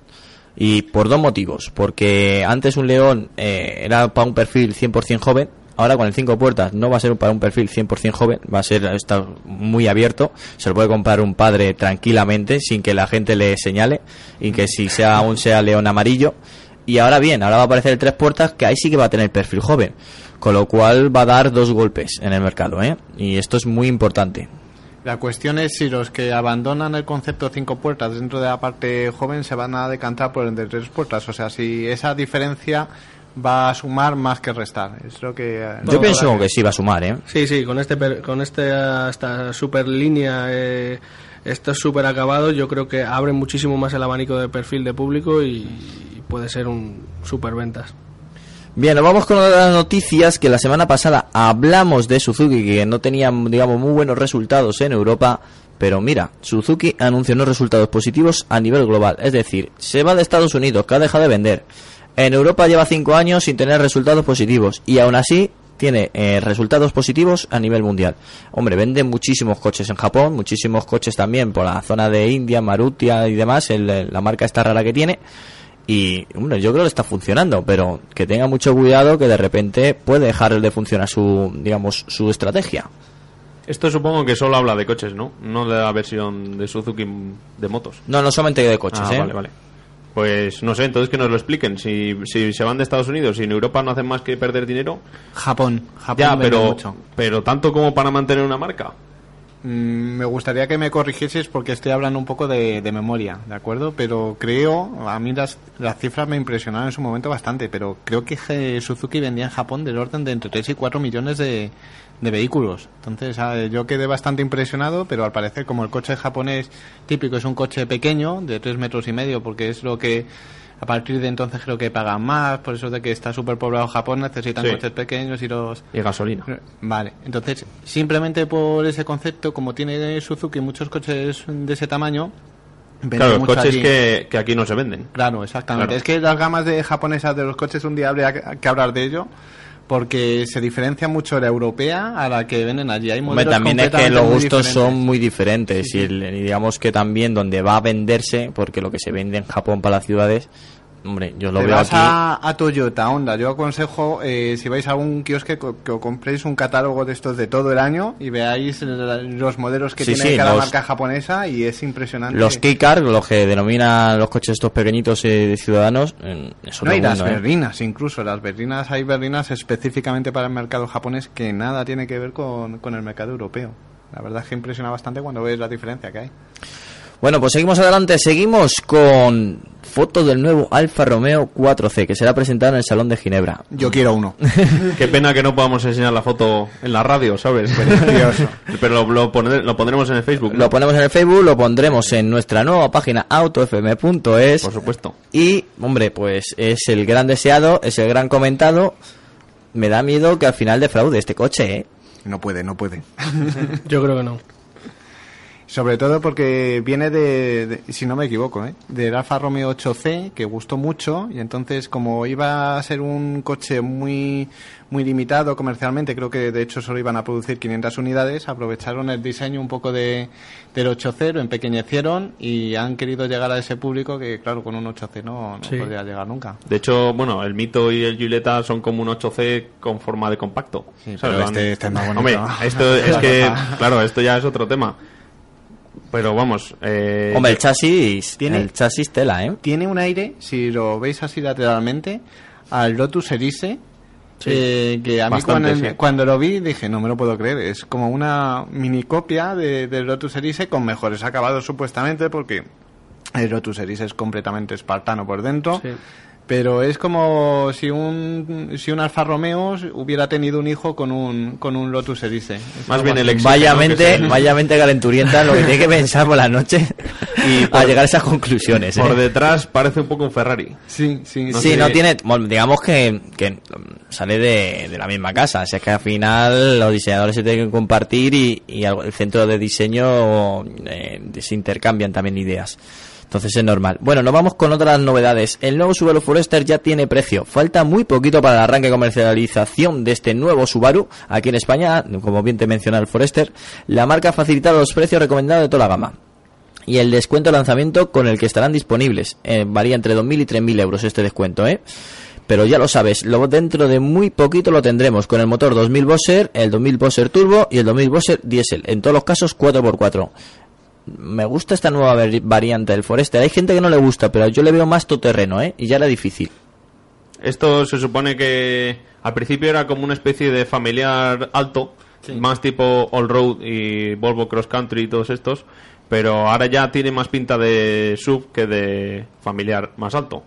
Y por dos motivos. Porque antes un León eh, era para un perfil 100% joven. Ahora con el 5 puertas no va a ser para un perfil 100% joven. Va a ser está muy abierto. Se lo puede comprar un padre tranquilamente sin que la gente le señale. Y que si sea un Seat León amarillo. Y ahora bien, ahora va a aparecer el tres puertas que ahí sí que va a tener perfil joven. Con lo cual va a dar dos golpes en el mercado, ¿eh? Y esto es muy importante. La cuestión es si los que abandonan el concepto cinco puertas dentro de la parte joven se van a decantar por el de tres puertas. O sea, si esa diferencia va a sumar más que restar. Es lo que. eh, Yo pienso que sí va a sumar, ¿eh? Sí, sí, con este per- con este esta super línea, eh, estos super acabados, yo creo que abre muchísimo más el abanico de perfil de público y, y puede ser un superventas. Bien, nos vamos con otras noticias que la semana pasada hablamos de Suzuki que no tenía, digamos, muy buenos resultados en Europa, pero mira, Suzuki anunció unos resultados positivos a nivel global, es decir, se va de Estados Unidos, que ha dejado de vender. En Europa lleva cinco años sin tener resultados positivos y aún así tiene eh, resultados positivos a nivel mundial. Hombre, vende muchísimos coches en Japón, muchísimos coches también por la zona de India, Marutia y demás, el- la marca esta rara que tiene. Y hombre, yo creo que está funcionando, pero que tenga mucho cuidado que de repente puede dejar de funcionar su, digamos, su estrategia. Esto supongo que solo habla de coches, ¿no? No de la versión de Suzuki de motos. No, no solamente de coches, Ah, ¿eh? vale, vale. Pues no sé, entonces que nos lo expliquen. Si, si se van de Estados Unidos y en Europa no hacen más que perder dinero, Japón. Japón ya, pero, mucho. pero tanto como para mantener una marca. Mm, Me gustaría que me corrigieses porque estoy hablando un poco de, de memoria, ¿de acuerdo? Pero creo, a mí las, las cifras me impresionaron en su momento bastante, pero creo que Suzuki vendía en Japón del orden de entre 3 y 4 millones de, de vehículos. Entonces ah, yo quedé bastante impresionado, pero al parecer como el coche japonés típico es un coche pequeño, de 3 metros y medio, porque es lo que a partir de entonces creo que pagan más, por eso de que está súper poblado Japón necesitan Sí. coches pequeños y los... Y gasolina. Vale, entonces, simplemente por ese concepto, como tiene Suzuki muchos coches de ese tamaño, Claro, mucho coches que, que aquí no se venden. Claro, exactamente. Claro. Es que las gamas de japonesas de los coches un día habría que- hablar de ello, porque se diferencia mucho la europea a la que venden allí. Hay Hombre, modelos también es que los gustos son diferentes. muy diferentes y, el- y digamos que también donde va a venderse, porque lo que se vende en Japón para las ciudades, hombre, yo lo Te veo vas aquí. a, a Toyota, Honda. Yo aconsejo, eh, si vais a algún kiosque, que os compréis un catálogo de estos de todo el año y veáis los modelos que Sí, tiene sí, cada los- marca japonesa y es impresionante. Los K-Car, los que denominan los coches estos pequeñitos eh, de ciudadanos, eh, es No, y las mundo, ¿eh? berlinas, incluso. Las berlinas, hay berlinas específicamente para el mercado japonés que nada tiene que ver con, con el mercado europeo. La verdad es que impresiona bastante cuando ves la diferencia que hay. Bueno, pues seguimos adelante, seguimos con foto del nuevo Alfa Romeo 4C que será presentado en el Salón de Ginebra. Yo quiero uno. Qué pena que no podamos enseñar la foto en la radio, ¿sabes? Pero lo, lo, pondré- lo pondremos en el Facebook. ¿no? Lo ponemos en el Facebook, lo pondremos en nuestra nueva página autofm.es. Por supuesto. Y, hombre, pues es el gran deseado, es el gran comentado. Me da miedo que al final defraude este coche, ¿eh? No puede, no puede. Yo creo que no. Sobre todo porque viene de, de- si no me equivoco, ¿eh? del Alfa Romeo 8C, que gustó mucho, y entonces como iba a ser un coche muy muy limitado comercialmente, creo que de hecho solo iban a producir 500 unidades, aprovecharon el diseño un poco de, del 8C, lo empequeñecieron y han querido llegar a ese público que claro, con un 8C no, no Sí. podría llegar nunca. De hecho, bueno, el Mito y el Giulietta son como un 8C con forma de compacto. Sí, pero este- este es más bonito. Hombre, esto es que, claro, esto ya es otro tema. Pero vamos, eh, Hombre, el chasis, Tiene- el chasis tela, ¿eh? Tiene un aire, si lo veis así lateralmente, al Lotus Elise. eh, que a mí Bastante, cuando, sí. cuando lo vi dije, no me lo puedo creer, es como una mini copia de, del Lotus Elise con mejores acabados supuestamente porque el Lotus Elise es completamente espartano por dentro. Sí. Pero es como si un, si un Alfa Romeo hubiera tenido un hijo con un, con un Lotus Elise. Es Más bien el éxito, Vaya mente, vaya mente calenturienta lo que tiene que pensar por la noche Y a por- llegar a esas conclusiones. ¿eh? por detrás parece un poco un Ferrari. Sí, sí, No sí, sé. no tiene, bueno, digamos que, que sale de, de la misma casa, o sea, es que al final los diseñadores se tienen que compartir y, y el centro de diseño eh, se intercambian también ideas. Entonces es normal. Bueno, nos vamos con otras novedades. El nuevo Subaru Forester ya tiene precio. Falta muy poquito para el arranque de comercialización de este nuevo Subaru. Aquí en España, como bien te menciona el Forester, la marca ha facilitado los precios recomendados de toda la gama y el descuento de lanzamiento con el que estarán disponibles. Eh, varía entre 2.000 y 3.000 euros este descuento, ¿eh? Pero ya lo sabes, lo, dentro de muy poquito lo tendremos con el motor 2000 Boxer, el 2000 Boxer Turbo y el 2000 Boxer Diesel. En todos los casos 4x4. Me gusta esta nueva vari- variante del Forester. Hay gente que no le gusta, pero yo le veo más todoterreno, ¿eh? Y ya era difícil. Esto se supone que al principio era como una especie de familiar alto, más tipo all-road y Volvo Cross Country y todos estos, pero ahora ya tiene más pinta de sub que de familiar más alto.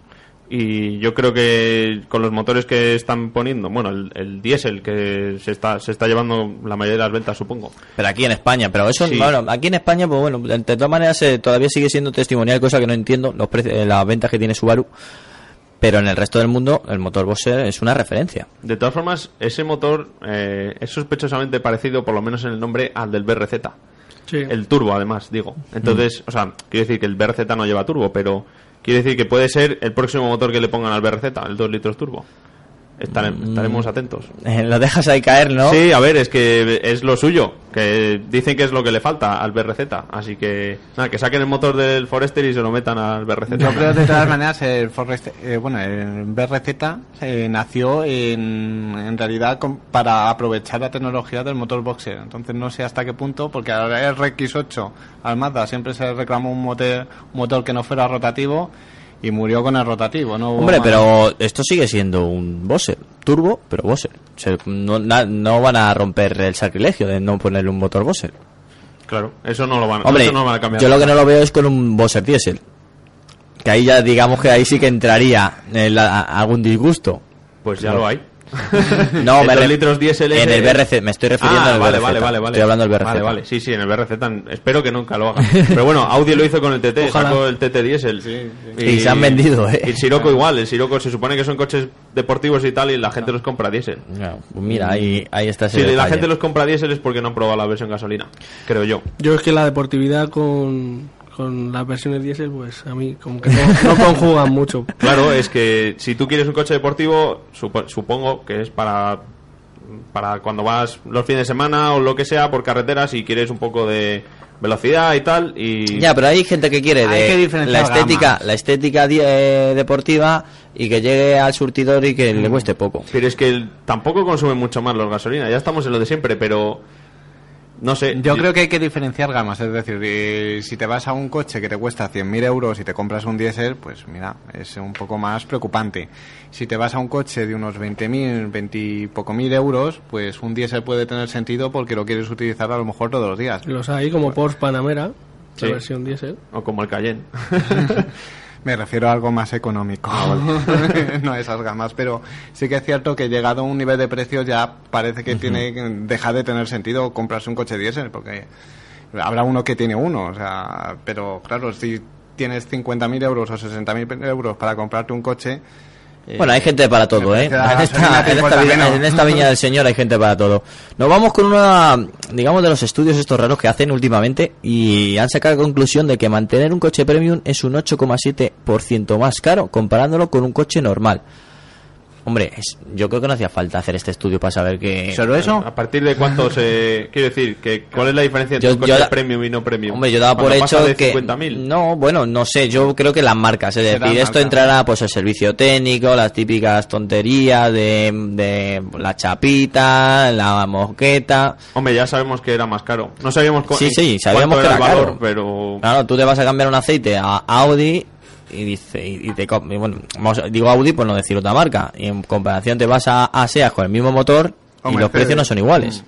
Y yo creo que con los motores que están poniendo, bueno, el, el diésel que se está, se está llevando la mayoría de las ventas, supongo. Pero aquí en España, pero eso, Sí. bueno, aquí en España, pues bueno, de, todas maneras eh, todavía sigue siendo testimonial, cosa que no entiendo, los precios, eh, las ventas que tiene Subaru. Pero en el resto del mundo, el motor Boxer es una referencia. De todas formas, ese motor eh, es sospechosamente parecido, por lo menos en el nombre, al del BRZ. Sí. El turbo, además, digo. Entonces, o sea, quiero decir que el BRZ no lleva turbo, pero quiere decir que puede ser el próximo motor que le pongan al BRZ, el 2 litros turbo. Estare- estaremos atentos. Eh, lo dejas ahí caer, ¿no? Sí, a ver, es que es lo suyo, que dicen que es lo que le falta al BRZ, así que nada, que saquen el motor del Forester y se lo metan al BRZ. Yo creo de todas maneras el Forest, eh, bueno, el BRZ eh, nació en, en realidad con- para aprovechar la tecnología del motor boxer. Entonces no sé hasta qué punto, porque ahora el RX8 al Mazda siempre se reclamó un motor, un motor que no fuera rotativo y murió con el rotativo. No Hombre, más. pero esto sigue siendo un Boxer, turbo, pero. O sea, no, na- no van a romper el sacrilegio de no ponerle un motor Boxer. Claro, eso no lo van, Hombre, eso no lo van a cambiar. yo lo que no lo veo es con un Boxer diésel. Que ahí ya digamos que ahí sí que entraría eh, la- algún disgusto. Pues ya lo hay. No, dos ref- litros diésel En el BRC, me estoy refiriendo Ah, al vale, BRZ. vale, vale, vale. Estoy hablando del BRZ. Vale, vale. Sí, sí, en el BRZ. Espero que nunca lo haga. Pero bueno, Audi lo hizo con el TT, Ojalá. sacó el TT Diesel. Y se han vendido, ¿eh? Y el Sirocco igual. El Sirocco se supone que son coches deportivos y tal, y la gente los compra diésel. No, pues mira, ahí, ahí está ese Si la gente los compra diésel es porque no han probado la versión gasolina, creo yo. Yo es que la deportividad con, con las versiones diésel, pues a mí como que no, no conjugan mucho. Claro, es que si tú quieres un coche deportivo, supo- supongo que es para para cuando vas los fines de semana o lo que sea por carreteras y quieres un poco de velocidad y tal y Ya, pero hay gente que quiere Hay de que la estética, gamas. la estética eh, deportiva y que llegue al surtidor y que Mm. le cueste poco. pero es que el- tampoco consumen mucho más los gasolina, ya estamos en lo de siempre, pero no sé. Yo creo que hay que diferenciar gamas, es decir, eh, si te vas a un coche que te cuesta 100.000 euros y te compras un diésel, pues mira, es un poco más preocupante. Si te vas a un coche de unos 20.000, 20 y poco mil euros, pues un diésel puede tener sentido porque lo quieres utilizar a lo mejor todos los días. Los hay como Porsche Panamera, Sí. la versión diésel. o como el Cayenne. Me refiero a algo más económico, no a esas gamas, pero sí que es cierto que llegado a un nivel de precios ya parece que tiene deja de tener sentido comprarse un coche diésel, porque habrá uno que tiene uno, o sea, pero claro, si tienes 50.000 euros o 60.000 euros para comprarte un coche, bueno, hay gente para todo, ¿eh? En esta, viña del Señor hay gente para todo. Nos vamos con una, digamos, de los estudios estos raros que hacen últimamente y han sacado la conclusión de que mantener un coche premium es un 8,7% más caro comparándolo con un coche normal. Hombre, yo creo que no hacía falta hacer este estudio para saber que... ¿Solo eso? ¿A partir de cuánto se...? Quiero decir, que ¿cuál es la diferencia entre un coche premium y no premium? Hombre, yo daba por hecho que... No, bueno, no sé, yo creo que las marcas, es decir, esto entrará pues el servicio técnico, las típicas tonterías de, de la chapita, la mosqueta... Hombre, ya sabemos que era más caro. No sabíamos Sí, sí, sabíamos que era, caro. pero... Claro, tú te vas a cambiar un aceite a Audi y dice y, te bueno digo Audi por no decir otra marca. Y en comparación te vas a, a SEAT con el mismo motor y los precios no son iguales.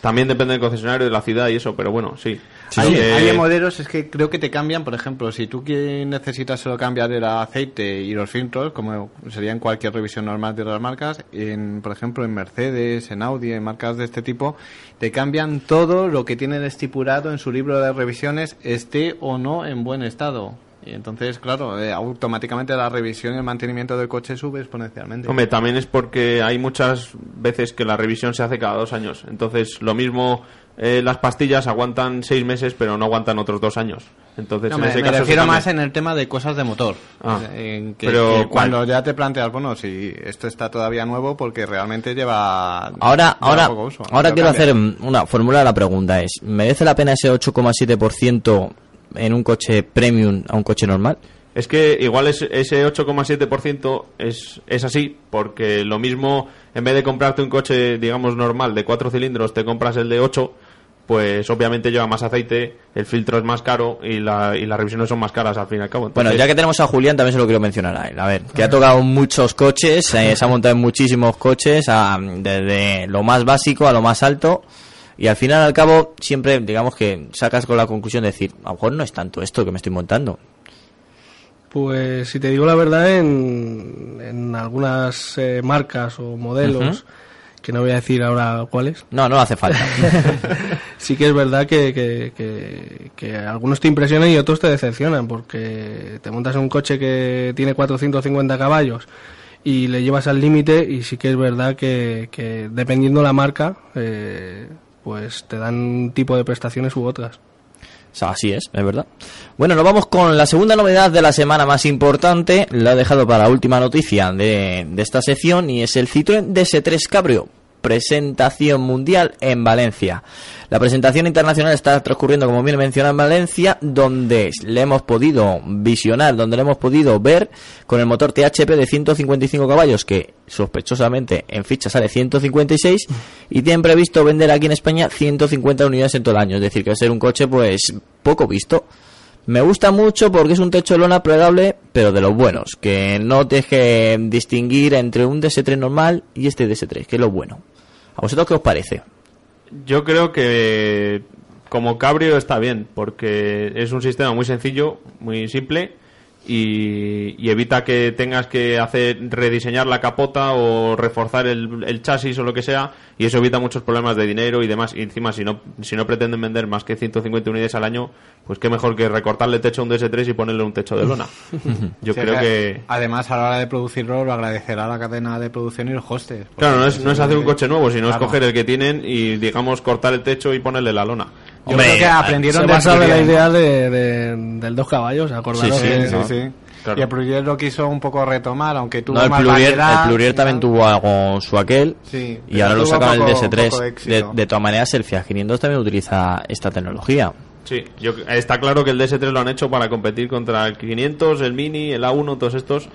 También depende del concesionario de la ciudad y eso pero bueno sí, hay, modelos es que creo que te cambian por ejemplo si tú necesitas solo cambiar el aceite y los filtros como sería en cualquier revisión normal de las marcas en por ejemplo en Mercedes en Audi en marcas de este tipo te cambian todo lo que tienen estipulado en su libro de revisiones esté o no en buen estado y entonces, claro, eh, automáticamente la revisión y el mantenimiento del coche sube exponencialmente. Hombre, también es porque hay muchas veces que la revisión se hace cada dos años. Entonces, lo mismo, eh, las pastillas aguantan seis meses, pero no aguantan otros dos años. Entonces, me, refiero más en el tema de cosas de motor. Ah, en que, pero cuando ya te planteas, bueno, si esto está todavía nuevo, porque realmente lleva. Ahora, ahora, ahora quiero hacer una fórmula. La pregunta es: ¿merece la pena ese 8,7% en un coche premium a un coche normal? Es que igual ese 8,7% es, es así, porque lo mismo, en vez de comprarte un coche, digamos, normal de 4 cilindros, te compras el de 8, pues obviamente lleva más aceite, el filtro es más caro y, la, y las revisiones son más caras al fin y al cabo. bueno, ya que tenemos a Julián, también se lo quiero mencionar a él. A ver, que ha tocado muchos coches, eh, se ha montado en muchísimos coches, desde lo más básico a lo más alto. Y al final, al cabo, siempre, digamos que sacas con la conclusión de decir, a lo mejor no es tanto esto que me estoy montando. Pues si te digo la verdad, en, en algunas eh, marcas o modelos, que no voy a decir ahora cuáles. No, no hace falta. sí que es verdad que, que, que, algunos te impresionan y otros te decepcionan, porque te montas en un coche que tiene 450 caballos y le llevas al límite y sí que es verdad que, que dependiendo la marca, eh, pues te dan un tipo de prestaciones u otras. así es, es verdad. Bueno, nos vamos con la segunda novedad de la semana más importante. La he dejado para la última noticia de, de esta sección y es el Citroën DS3 Cabrio presentación mundial en Valencia. La presentación internacional está transcurriendo, como bien mencionado, en Valencia, donde le hemos podido visionar, donde le hemos podido ver con el motor THP de 155 caballos, que sospechosamente en ficha sale 156, y tienen previsto vender aquí en España 150 unidades en todo el año. Es decir, que va a ser un coche, pues, poco visto. Me gusta mucho porque es un techo de lona plegable, pero de los buenos, que no te deje distinguir entre un DS3 normal y este DS3, que es lo bueno. ¿A vosotros qué os parece? Yo creo que como cabrio está bien, porque es un sistema muy sencillo, muy simple y, evita que tengas que hacer rediseñar la capota o reforzar el, chasis o lo que sea y eso evita muchos problemas de dinero y demás. Y encima si no si no pretenden vender más que 150 unidades al año pues qué mejor que recortarle el techo a un DS3 y ponerle un techo de lona. Yo creo que, además a la hora de producirlo lo agradecerá la cadena de producción y los hostes claro no es, no es hacer un coche nuevo sino es coger el que tienen y digamos cortar el techo y ponerle la lona yo creo que aprendieron de, la idea de, del dos caballos, acordaros. Sí, sí, sí, Y el Plurier lo quiso un poco retomar, aunque tuvo no, el más Plurier, El Plurier también tuvo algo su aquel y ahora lo sacan el DS3. De, todas maneras, el Fiat 500 también utiliza esta tecnología. Sí, yo, está claro que el DS3 lo han hecho para competir contra el 500, el Mini, el A1, todos estos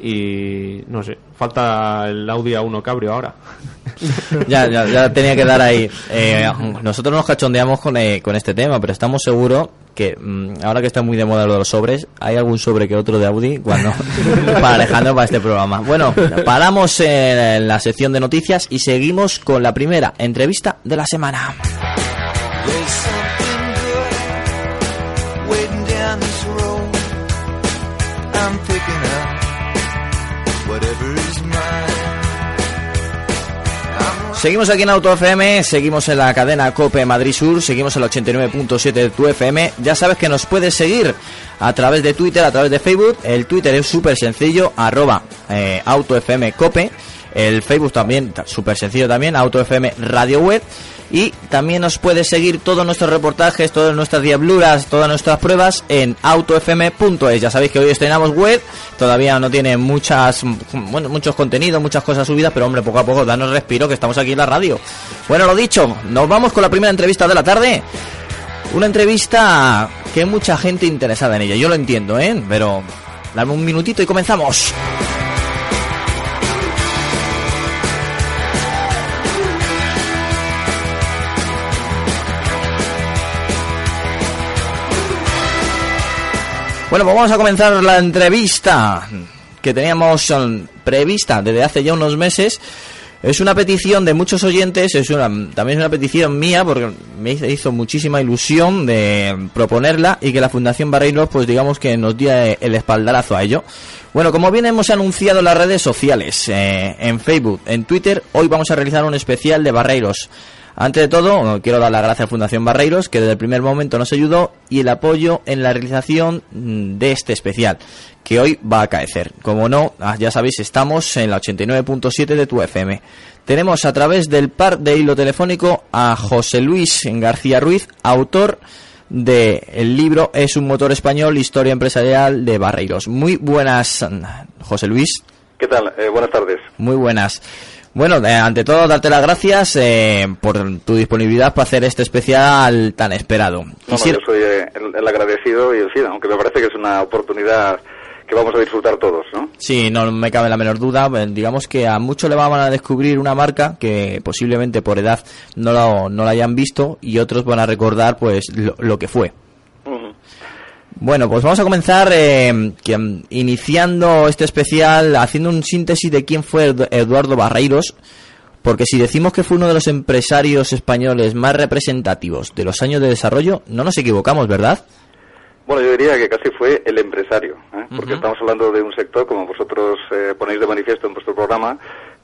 y no sé, falta el Audi A1 Cabrio ahora. ya, ya, ya, tenía que dar ahí. Eh, nosotros nos cachondeamos con, eh, con este tema, pero estamos seguros que mm, ahora que está muy de moda lo de los sobres, hay algún sobre que otro de Audi cuando para Alejandro para este programa. Bueno, paramos en la sección de noticias y seguimos con la primera entrevista de la semana. Seguimos aquí en Auto FM, seguimos en la cadena Cope Madrid Sur, seguimos en el 89.7 de tu FM. Ya sabes que nos puedes seguir a través de Twitter, a través de Facebook. El Twitter es súper sencillo, arroba eh, Auto FM Cope. El Facebook también, súper sencillo también, Auto FM Radio Web. Y también nos puedes seguir todos nuestros reportajes, todas nuestras diabluras, todas nuestras pruebas en autofm.es. Ya sabéis que hoy estrenamos web, todavía no tiene muchas, muchos contenidos, muchas cosas subidas, pero hombre, poco a poco, danos respiro que estamos aquí en la radio. Bueno, lo dicho, nos vamos con la primera entrevista de la tarde. Una entrevista que hay mucha gente interesada en ella, yo lo entiendo, ¿eh? Pero dame un minutito y comenzamos. Bueno, pues vamos a comenzar la entrevista que teníamos prevista desde hace ya unos meses. Es una petición de muchos oyentes, es una, también es una petición mía porque me hizo muchísima ilusión de proponerla y que la Fundación Barreiros pues digamos que nos diera el espaldarazo a ello. Bueno, como bien hemos anunciado en las redes sociales, eh, en Facebook, en Twitter, hoy vamos a realizar un especial de Barreiros. Antes de todo, quiero dar las gracias a Fundación Barreiros, que desde el primer momento nos ayudó, y el apoyo en la realización mm, de este especial, que hoy va a caecer. Como no, ah, ya sabéis, estamos en la 89.7 de tu FM. Tenemos a través del par de hilo telefónico a José Luis García Ruiz, autor del el libro Es un motor español, historia empresarial de Barreiros. Muy buenas, José Luis. ¿Qué tal? Eh, buenas tardes. Muy buenas. Bueno, eh, ante todo, darte las gracias eh, por tu disponibilidad para hacer este especial tan esperado. No, yo soy eh, el, agradecido y el sí, aunque me parece que es una oportunidad que vamos a disfrutar todos, ¿no? Sí, no me cabe la menor duda. Digamos que a muchos le van a descubrir una marca que posiblemente por edad no, lo, no la hayan visto y otros van a recordar pues lo que fue. Bueno, pues vamos a comenzar eh, iniciando este especial haciendo un síntesis de quién fue Eduardo Barreiros, porque si decimos que fue uno de los empresarios españoles más representativos de los años de desarrollo, no nos equivocamos, ¿verdad? Bueno, yo diría que casi fue el empresario, ¿eh? porque estamos hablando de un sector, como vosotros eh, ponéis de manifiesto en vuestro programa,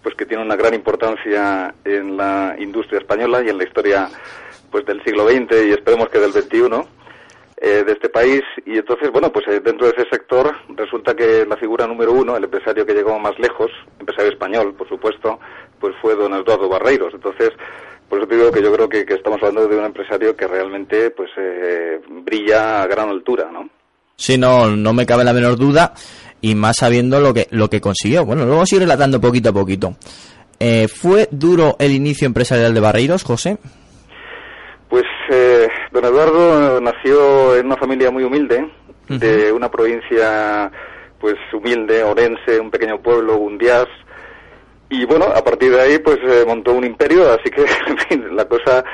pues que tiene una gran importancia en la industria española y en la historia pues del siglo XX y esperemos que del XXI eh, de este país y entonces, bueno, pues eh, dentro de ese sector resulta que la figura número uno, el empresario que llegó más lejos, empresario español, por supuesto, pues fue don Eduardo Barreiros. Entonces, por eso te digo que yo creo que, estamos hablando de un empresario que realmente pues eh, brilla a gran altura, ¿no? Sí, no, no me cabe la menor duda y más sabiendo lo que, lo que consiguió. Bueno, a ir relatando poquito a poquito. ¿Fue duro el inicio empresarial de Barreiros, José? Pues eh, don Eduardo nació en una familia muy humilde, de una provincia pues humilde, Orense, un pequeño pueblo, Gundias, y bueno, a partir de ahí pues eh, montó un imperio, así que en fin, la cosa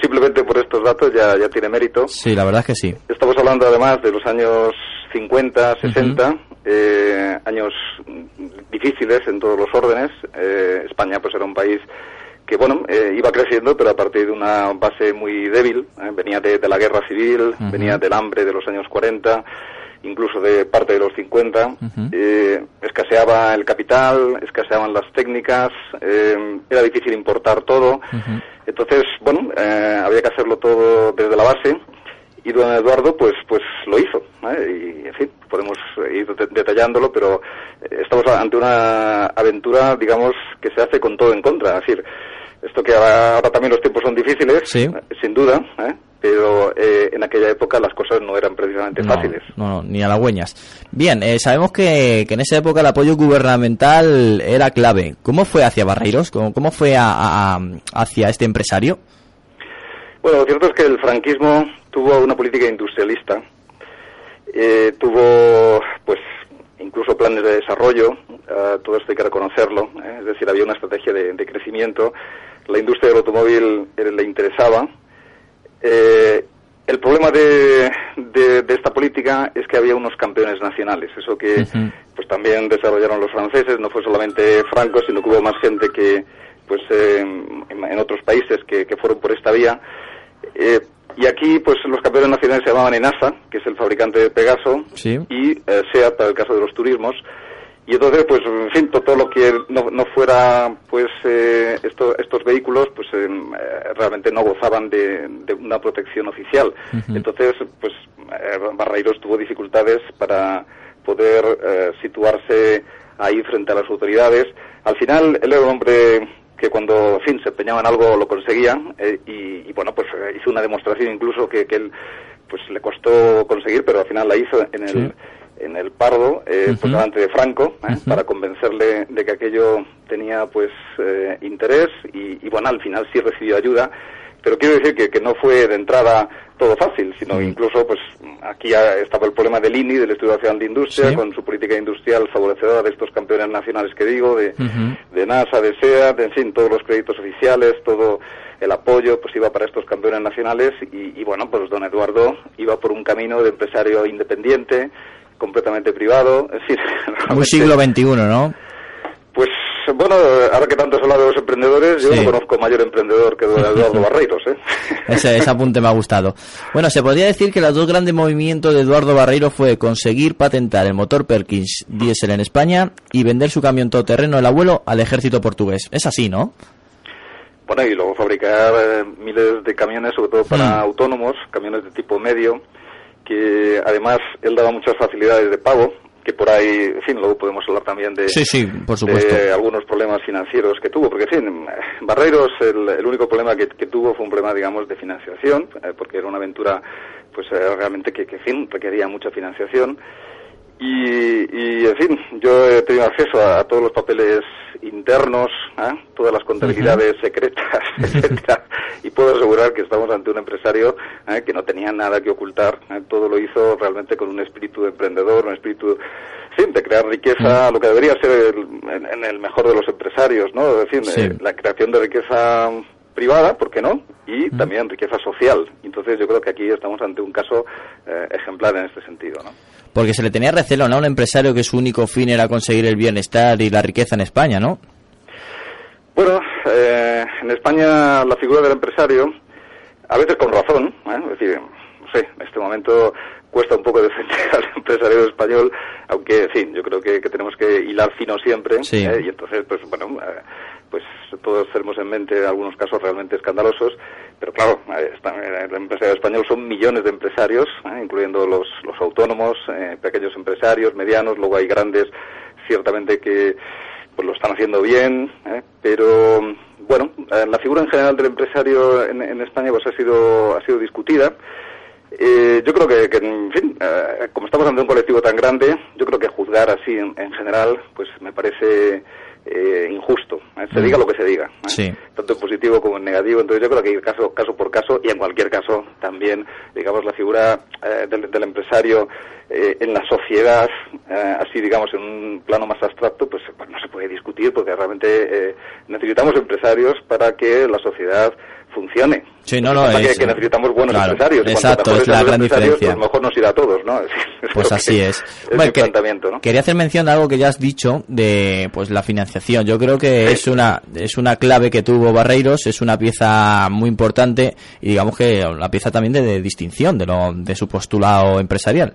simplemente por estos datos ya, ya tiene mérito. Sí, la verdad es que sí. Estamos hablando además de los años 50, 60, eh, años difíciles en todos los órdenes. España pues era un país que bueno, eh, iba creciendo, pero a partir de una base muy débil. ¿eh? venía de, la guerra civil, venía del hambre de los años 40, incluso de parte de los 50. eh, escaseaba el capital, escaseaban las técnicas, eh, era difícil importar todo. Entonces, bueno, había que hacerlo todo desde la base. Y don Eduardo, pues, pues lo hizo. Y, en fin, podemos ir detallándolo, pero estamos ante una aventura, digamos, que se hace con todo en contra. Es decir, esto que ahora, también los tiempos son difíciles, sin duda, ¿eh? pero eh, en aquella época las cosas no eran precisamente fáciles. No, ni a las hueñas. Bien, eh, sabemos que, en esa época el apoyo gubernamental era clave. ¿Cómo fue hacia Barreiros? ¿Cómo, cómo fue hacia este empresario? Bueno, lo cierto es que el franquismo tuvo una política industrialista. tuvo, pues, incluso planes de desarrollo, todo esto hay que reconocerlo, es decir, había una estrategia de, de crecimiento la industria del automóvil eh, le interesaba. Eh, el problema de, de, esta política es que había unos campeones nacionales, eso que pues también desarrollaron los franceses, no fue solamente Franco, sino que hubo más gente que pues eh, en, otros países que, fueron por esta vía. y aquí pues los campeones nacionales se llamaban ENASA, que es el fabricante de Pegaso, y SEAT para el caso de los turismos. Y entonces pues en fin todo lo que no, no fuera pues eh, esto, estos vehículos pues eh, realmente no gozaban de, de una protección oficial. Entonces pues eh, Barreiros tuvo dificultades para poder eh, situarse ahí frente a las autoridades. Al final él era un hombre que cuando en fin se empeñaba en algo lo conseguía eh, y, y, bueno pues hizo una demostración incluso que, que él pues le costó conseguir pero al final la hizo en el Sí en el Pardo, eh, Ujú. pues delante de Franco, ¿eh? Para convencerle de que aquello tenía pues eh, interés y, y, bueno, al final sí recibió ayuda, pero quiero decir que, que no fue de entrada todo fácil, sino incluso pues aquí ya estaba el problema del INI, del Estudio Nacional de Industria, Sí. con su política industrial favorecedora de estos campeones nacionales que digo, de, de NASA, de SEA, de, en fin, todos los créditos oficiales, todo el apoyo pues iba para estos campeones nacionales y, y, bueno, pues don Eduardo iba por un camino de empresario independiente, completamente privado, es decir, Muy siglo XXI, ¿no? Pues bueno, ahora que tanto se habla de los emprendedores, yo Sí. no conozco mayor emprendedor que Eduardo Barreiros, ¿eh? Ese, ese apunte me ha gustado. Bueno, se podría decir que los dos grandes movimientos de Eduardo Barreiro fue conseguir patentar el motor Perkins diésel en España y vender su camión todoterreno el abuelo al ejército portugués. Es así, ¿no? Bueno, y luego fabricar eh, miles de camiones, sobre todo para Mm. autónomos, camiones de tipo medio, que además él daba muchas facilidades de pago, que por ahí, en fin, luego podemos hablar también de, Sí, sí, por supuesto. de algunos problemas financieros que tuvo, porque, en fin, Barreiros, el, el único problema que, que tuvo fue un problema, digamos, de financiación, eh, porque era una aventura, pues, eh, realmente que, que, en fin, requería mucha financiación. Y, y, en fin, yo he tenido acceso a, a todos los papeles internos, ¿eh? todas las contabilidades secretas, etcétera, y puedo asegurar que estamos ante un empresario ¿eh? que no tenía nada que ocultar, ¿eh? todo lo hizo realmente con un espíritu de emprendedor, un espíritu, sí, de crear riqueza, lo que debería ser el- en, en el mejor de los empresarios, ¿no? Es decir, Sí. eh, la creación de riqueza privada, ¿por qué no? Y también riqueza social. Entonces yo creo que aquí estamos ante un caso ejemplar en este sentido, ¿no? Porque se le tenía recelo, ¿no? A un empresario que su único fin era conseguir el bienestar y la riqueza en España, ¿no? Bueno, eh, en España la figura del empresario, a veces con razón, ¿eh? es decir, no sé, en este momento cuesta un poco defender al empresario español, aunque, en fin, yo creo que, que tenemos que hilar fino siempre, Sí. ¿eh? y entonces, pues bueno, eh, pues todos tenemos en mente algunos casos realmente escandalosos, pero claro, eh, está- el empresario español son millones de empresarios, ¿eh? incluyendo los, los autónomos, eh, pequeños empresarios, medianos, luego hay grandes, ciertamente que pues lo están haciendo bien, ¿eh? pero bueno, eh, la figura en general del empresario en, en España pues ha sido ha sido discutida. Eh, yo creo que, en fin, eh, como estamos ante un colectivo tan grande, yo creo que juzgar así en general, pues me parece eh, injusto. ¿eh? Se Mm. diga lo que se diga, ¿eh? Sí. tanto en positivo como en negativo. Entonces yo creo que ir caso, caso por caso y en cualquier caso también, digamos, la figura eh, del, del empresario eh, en la sociedad, así digamos, en un plano más abstracto, pues, pues no se puede discutir porque realmente eh, necesitamos empresarios para que la sociedad funcione. Sí, no, no, es- que, necesitamos buenos claro, empresarios. Exacto, es la gran empresarios, diferencia. Pues mejor nos irá a todos, ¿no? Es Pues así es. Es que- planteamiento, ¿no? Quería hacer mención de algo que ya has dicho de pues la financiación. Yo creo que es una es una clave que tuvo Barreiros, es una pieza muy importante y digamos que una pieza también de, de distinción de lo de su postulado empresarial.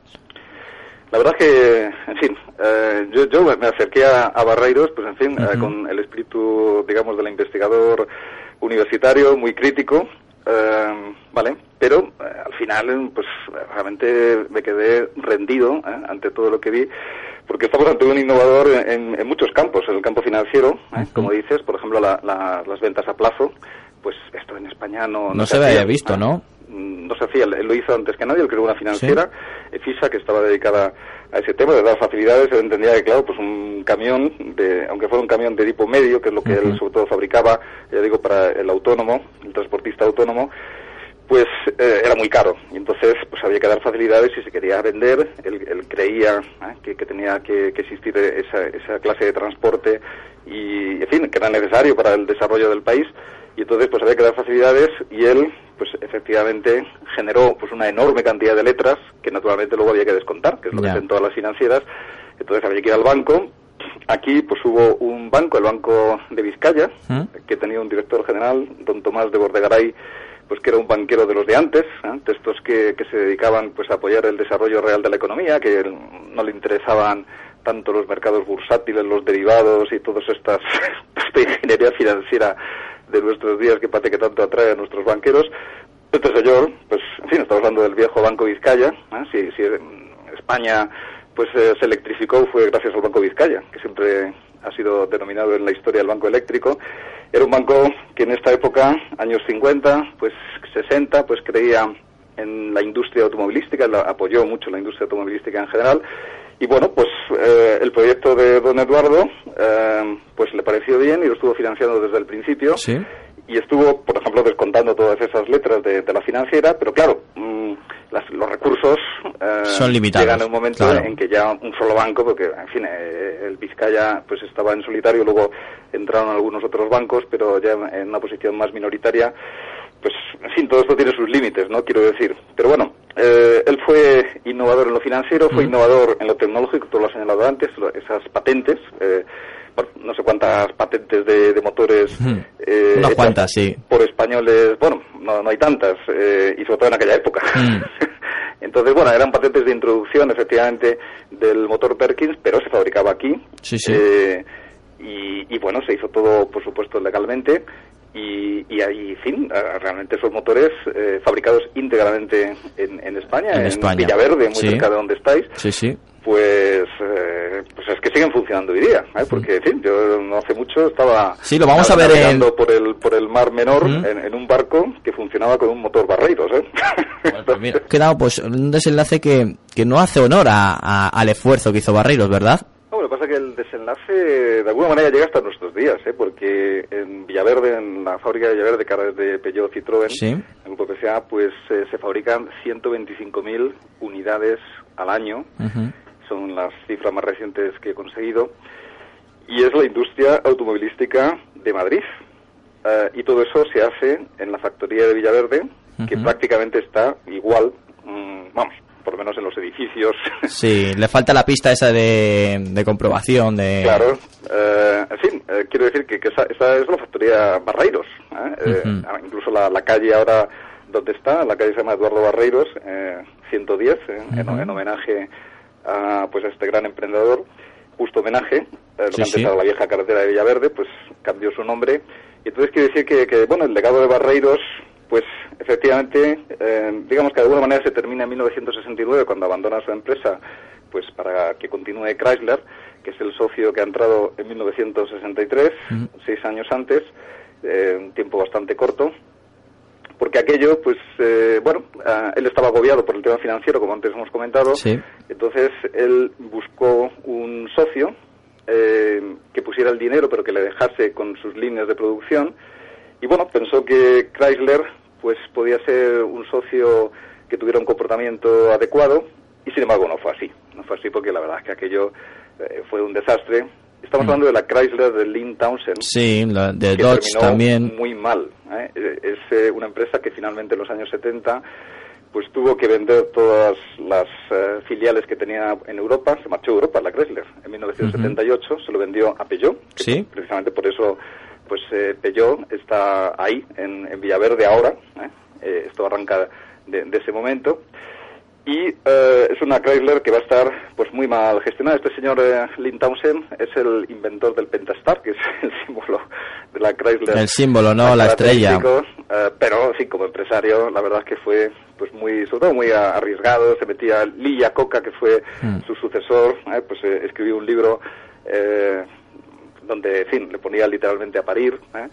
La verdad es que, en fin, eh, yo, yo me acerqué a, a Barreiros, pues en fin, eh, con el espíritu, digamos, del investigador universitario, muy crítico, eh, ¿vale? Pero eh, al final, pues realmente me quedé rendido ¿eh? ante todo lo que vi, porque estamos ante un innovador en, en muchos campos, en el campo financiero, como dices, por ejemplo, la- la- las ventas a plazo, pues esto en España no, No se había hacía, visto. ¿no? Mm, no se hacía, él lo hizo antes que nadie, él creó una financiera, EFISA, que estaba dedicada a ese tema, de dar facilidades, él entendía que, claro, pues un camión, de, aunque fuera un camión de tipo medio, que es lo que él sobre todo fabricaba, ya digo, para el autónomo, el transportista autónomo, pues eh, era muy caro. Y entonces pues había que dar facilidades si se quería vender. Él, él creía ¿eh? que, que tenía que, que existir esa, esa clase de transporte y en fin que era necesario para el desarrollo del país y entonces pues había que dar facilidades y él pues efectivamente generó pues una enorme cantidad de letras que naturalmente luego había que descontar que es lo que hacen todas las financieras entonces había que ir al banco aquí pues hubo un banco el banco de Vizcaya ¿Mm? que tenía un director general don Tomás de Bordegaray pues que era un banquero de los de antes, ¿eh? de estos que, que se dedicaban pues a apoyar el desarrollo real de la economía, que no le interesaban tanto los mercados bursátiles, los derivados y todas estas esta ingeniería financiera de nuestros días que parece que tanto atrae a nuestros banqueros. Este señor, pues, en fin, estamos hablando del viejo Banco Vizcaya. ¿eh? Si, si España pues eh, se electrificó fue gracias al Banco Vizcaya, que siempre ha sido denominado en la historia el Banco Eléctrico. Era un banco que en esta época, años 50, pues 60, pues creía en la industria automovilística, apoyó mucho la industria automovilística en general. Y bueno, pues eh, el proyecto de don Eduardo eh, pues le pareció bien y lo estuvo financiando desde el principio. Sí. Y estuvo, por ejemplo, descontando todas esas letras de, la financiera, pero claro, mm, los recursos eh, son limitados. Llegan en un momento en que ya un solo banco, porque en fin, el Vizcaya pues estaba en solitario, luego entraron algunos otros bancos, pero ya en una posición más minoritaria pues, en fin, todo esto tiene sus límites, ¿no? Quiero decir. Pero bueno, eh, él fue innovador en lo financiero, fue innovador en lo tecnológico, tú lo has señalado antes, esas patentes, eh, no sé cuántas patentes de, motores. Eh, Unas cuantas, sí. Por españoles, bueno, no, no hay tantas, eh, y sobre todo en aquella época. Entonces, bueno, eran patentes de introducción, efectivamente, del motor Perkins, pero se fabricaba aquí. Sí, sí. y, y, bueno, se hizo todo, por supuesto, legalmente y, y ahí, en fin, realmente esos motores eh, fabricados íntegramente en, en España, en, Villaverde, muy cerca de donde estáis, sí, sí. Pues, eh, pues es que siguen funcionando hoy día, ¿eh? porque, en fin, yo no hace mucho estaba sí, lo vamos a ver por el por el mar menor en, un barco que funcionaba con un motor Barreiros, ¿eh? Bueno, quedado pues un desenlace que, que no hace honor a, al esfuerzo que hizo Barreiros, ¿verdad? Lo que pasa es que el desenlace de alguna manera llega hasta nuestros días, ¿eh? porque en Villaverde, en la fábrica de Villaverde, que de Peugeot Citroën, en el grupo PSA, pues eh, se fabrican 125.000 unidades al año. Son las cifras más recientes que he conseguido. Y es la industria automovilística de Madrid. Eh, y todo eso se hace en la factoría de Villaverde, que prácticamente está igual, mm, vamos, por lo menos en los edificios. Sí, le falta la pista esa de, comprobación. de Claro, eh, en fin, eh, quiero decir que, esa, es la factoría Barreiros. ¿eh? Incluso la, calle ahora donde está, la calle se llama Eduardo Barreiros, 110, en, homenaje a, pues, a este gran emprendedor. Justo homenaje, lo que antes la vieja carretera de Villaverde, pues cambió su nombre. Y entonces quiero decir que, que bueno, el legado de Barreiros pues efectivamente, eh, digamos que de alguna manera se termina en 1969 cuando abandona su empresa, pues para que continúe Chrysler, que es el socio que ha entrado en 1963, seis años antes, eh, un tiempo bastante corto, porque aquello, pues, eh, bueno, él estaba agobiado por el tema financiero, como antes hemos comentado, entonces él buscó un socio que pusiera el dinero, pero que le dejase con sus líneas de producción, y bueno, pensó que Chrysler pues podía ser un socio que tuviera un comportamiento adecuado y sin embargo no fue así. No fue así porque la verdad es que aquello eh, fue un desastre. Estamos mm. hablando de la Chrysler de Lynn Townsend. Sí, la de Dodge también. Muy mal. ¿eh? Es eh, una empresa que finalmente en los años 70 pues tuvo que vender todas las filiales que tenía en Europa. Se marchó a Europa, la Chrysler, en 1978. Se lo vendió a Peugeot. Sí. Precisamente por eso pues eh, Peugeot está ahí, en, Villaverde ahora, ¿eh? Eh, esto arranca de, ese momento, y es una Chrysler que va a estar pues muy mal gestionada. Este señor Lynn Townsend es el inventor del Pentastar, que es el símbolo de la Chrysler. El símbolo, ¿no? La estrella. pero sí, como empresario, la verdad es que fue pues muy, sobre todo muy arriesgado, se metía Lee Coca, que fue hmm. su sucesor, pues escribió un libro donde, en fin, le ponía literalmente a parir. ¿eh?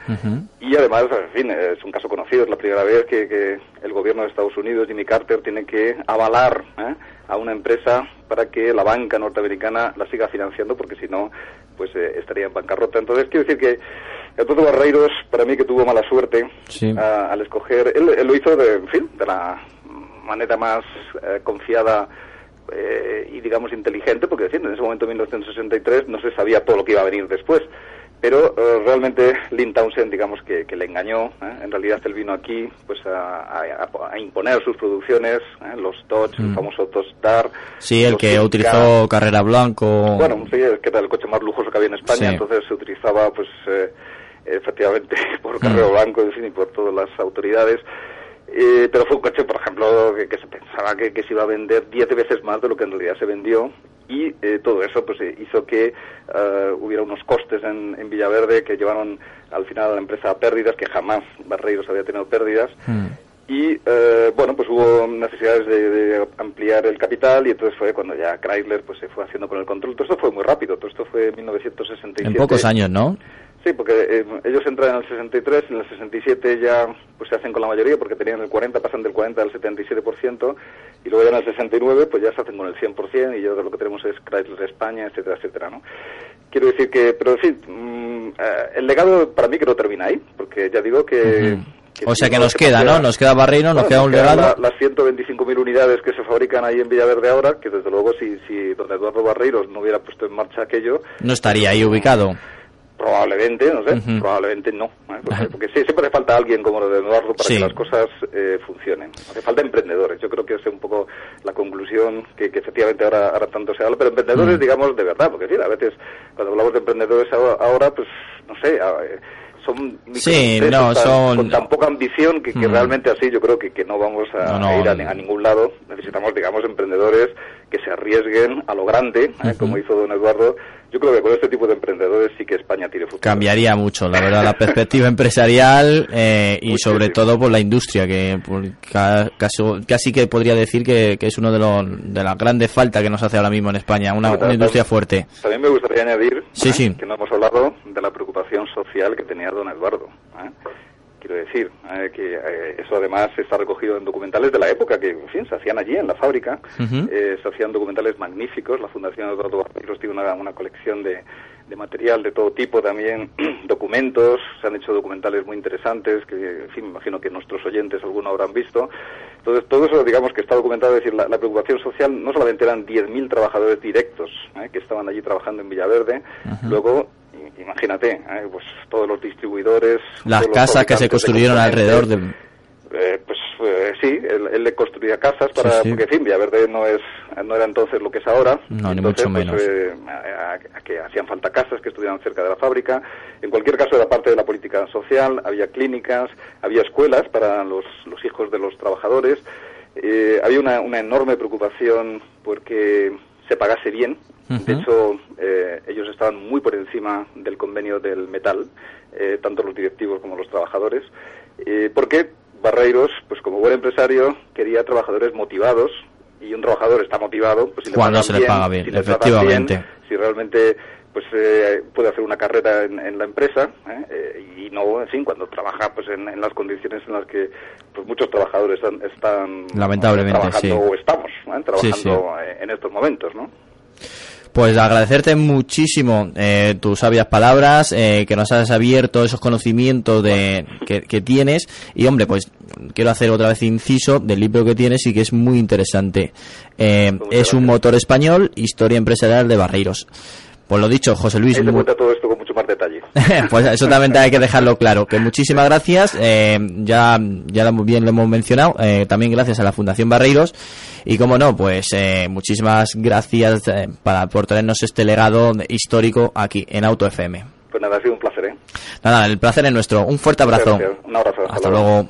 Y además, en fin, es un caso conocido, es la primera vez que, el gobierno de Estados Unidos, Jimmy Carter, tiene que avalar ¿eh? a una empresa para que la banca norteamericana la siga financiando, porque si no, pues eh, estaría en bancarrota. Entonces, quiero decir que el Toto Barreiros, para mí que tuvo mala suerte al escoger, él, él, lo hizo, de, en fin, de la manera más confiada eh, y digamos inteligente, porque en ese momento, en 1963, no se sabía todo lo que iba a venir después. Pero eh, realmente Lynn Townsend, digamos que, le engañó. ¿eh? En realidad él vino aquí pues a, imponer sus producciones, los Dodge, el mm. famoso Dodge Dart. Sí, el que utilizó Carrera Blanco. Bueno, sí, que era el coche más lujoso que había en España, entonces se utilizaba pues efectivamente por Carrera mm. Blanco, en fin, y por todas las autoridades. Pero fue un coche, por ejemplo, que, se pensaba que, se iba a vender diez veces más de lo que en realidad se vendió y eh, todo eso pues eh, hizo que eh, hubiera unos costes en, en, Villaverde que llevaron al final a la empresa a pérdidas, que jamás Barreiros había tenido pérdidas. Mm. Y bueno, pues hubo necesidades de, ampliar el capital y entonces fue cuando ya Chrysler pues se fue haciendo con el control. Todo esto fue muy rápido, todo esto fue en 1967. En pocos años, ¿no? Sí, porque ellos entran en el 63, en el 67 ya pues se hacen con la mayoría porque tenían el 40, pasan del 40 al 77% y luego ya en el 69 pues ya se hacen con el 100% y ya lo que tenemos es Chrysler España, etcétera, etcétera, ¿no? Quiero decir que, pero sí, mm, eh, el legado para mí que no termina ahí, porque ya digo que... o sea que nos queda, ¿no? Nos queda Barreiro, nos queda un legado. las 125.000 unidades que se fabrican ahí en Villaverde ahora, que desde luego si, si don Eduardo Barreiros no hubiera puesto en marcha aquello... No estaría ahí ubicado. Probablemente, no sé, probablemente no. ¿eh? Porque, sí, siempre hace falta alguien como lo de Eduardo para que las cosas eh, funcionen. Hace falta emprendedores. Yo creo que es un poco la conclusión que, efectivamente ahora, ahora tanto se habla, pero emprendedores, digamos, de verdad, porque sí, a veces cuando hablamos de emprendedores ahora, pues, no sé, eh, son sí, no, son... con tan poca ambición que, realmente así yo creo que, que no vamos a, ir a, ningún lado. Necesitamos, digamos, emprendedores que se arriesguen a lo grande, como hizo don Eduardo, yo creo que con este tipo de emprendedores sí que España tiene futuro. Cambiaría mucho, la verdad, la perspectiva empresarial eh, y sobre todo por la industria, que casi, casi, que podría decir que, es uno de, los, de las grandes faltas que nos hace ahora mismo en España, una, industria fuerte. También me gustaría añadir ¿eh? que no hemos hablado de la preocupación social que tenía don Eduardo. ¿eh? Quiero decir, eh, que eh, eso además está recogido en documentales de la época que, en fin, se hacían allí en la fábrica, eh, se hacían documentales magníficos, la Fundación Eduardo Barreiros tiene una, una colección de, de material de todo tipo también, documentos, se han hecho documentales muy interesantes que, en fin, me imagino que nuestros oyentes alguno habrán visto. Entonces, todo eso, digamos, que está documentado, es decir, la, preocupación social no solamente eran 10.000 trabajadores directos que estaban allí trabajando en Villaverde, luego imagínate, ¿eh? pues todos los distribuidores. Las casas que se construyeron alrededor de. Eh, pues eh, sí, él, le construía casas para porque en fin Villaverde no es no era entonces lo que es ahora no ni mucho pues, menos que hacían falta casas que estuvieran cerca de la fábrica en cualquier caso era parte de la política social había clínicas había escuelas para los, los hijos de los trabajadores había una, una enorme preocupación porque se pagase bien. De hecho, eh, ellos estaban muy por encima del convenio del metal, eh, tanto los directivos como los trabajadores, eh, porque Barreiros, pues como buen empresario, quería trabajadores motivados y un trabajador está motivado pues, si cuando se le paga bien, si efectivamente. si realmente pues puede hacer una carrera en, la empresa y no en fin cuando trabaja pues en, las condiciones en las que pues muchos trabajadores están, lamentablemente trabajando o estamos trabajando en estos momentos no pues agradecerte muchísimo eh, tus sabias palabras, eh, que nos has abierto esos conocimientos de, que, tienes. Y hombre, pues quiero hacer otra vez inciso del libro que tienes y que es muy interesante. Eh, es un motor español, historia empresarial de Barreiros. Pues lo dicho, José Luis. todo esto con mucho más detalle. pues eso también hay que dejarlo claro. Que muchísimas gracias. Eh, ya, ya bien lo hemos mencionado. Eh, también gracias a la Fundación Barreiros. Y como no, pues eh, muchísimas gracias para, por traernos este legado histórico aquí en Auto FM. Pues nada, ha sido un placer. ¿eh? Nada, el placer es nuestro. Un fuerte abrazo. Un abrazo. Hasta, luego.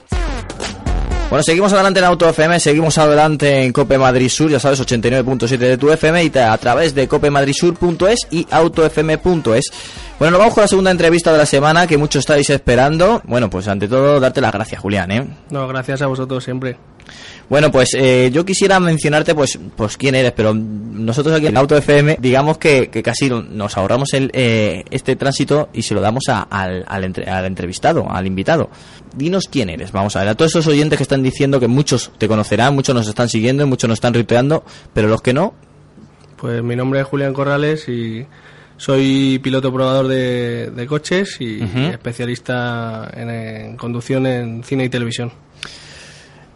Bueno, seguimos adelante en Auto FM, seguimos adelante en Cope Madrid Sur, ya sabes, 89.7 de tu FM y a través de copemadridsur.es y autofm.es. Bueno, nos vamos con la segunda entrevista de la semana que muchos estáis esperando. Bueno, pues ante todo, darte las gracias, Julián, ¿eh? No, gracias a vosotros siempre. Bueno, pues eh, yo quisiera mencionarte, pues, pues quién eres, pero nosotros aquí en Auto FM, digamos que, casi nos ahorramos el, eh, este tránsito y se lo damos al, al, entrevistado, al invitado. Dinos quién eres, vamos a ver, a todos esos oyentes que están diciendo que muchos te conocerán, muchos nos están siguiendo, muchos nos están ritueando, pero los que no. Pues mi nombre es Julián Corrales y soy piloto probador de, coches y especialista en conducción en cine y televisión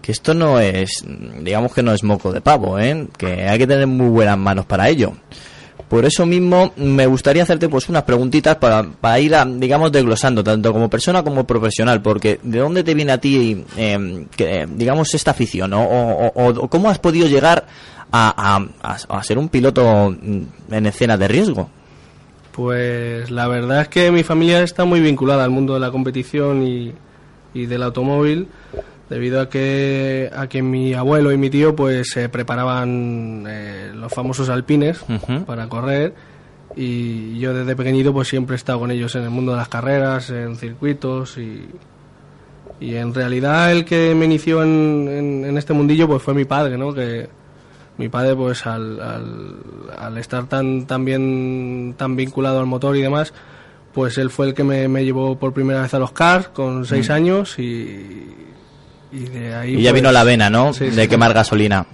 que esto no es, digamos que no es moco de pavo, ¿eh? que hay que tener muy buenas manos para ello. Por eso mismo me gustaría hacerte pues unas preguntitas para, para ir, digamos, desglosando, tanto como persona como profesional, porque ¿de dónde te viene a ti, em, que, digamos, esta afición? O, o, cómo has podido llegar a, a, ser un piloto en escena de riesgo? Pues la verdad es que mi familia está muy vinculada al mundo de la competición y, y del automóvil debido a que, a que mi abuelo y mi tío pues se preparaban eh, los famosos alpines para correr. Y yo desde pequeñito pues siempre he estado con ellos en el mundo de las carreras, en circuitos y, y en realidad el que me inició en, en- en este mundillo pues fue mi padre, ¿no? Que mi padre pues al, al, al estar tan, tan bien tan vinculado al motor y demás pues él fue el que me, me llevó por primera vez a los cars con seis años y, y de ahí Y ya pues, vino la vena, ¿no? sí, de sí. quemar gasolina.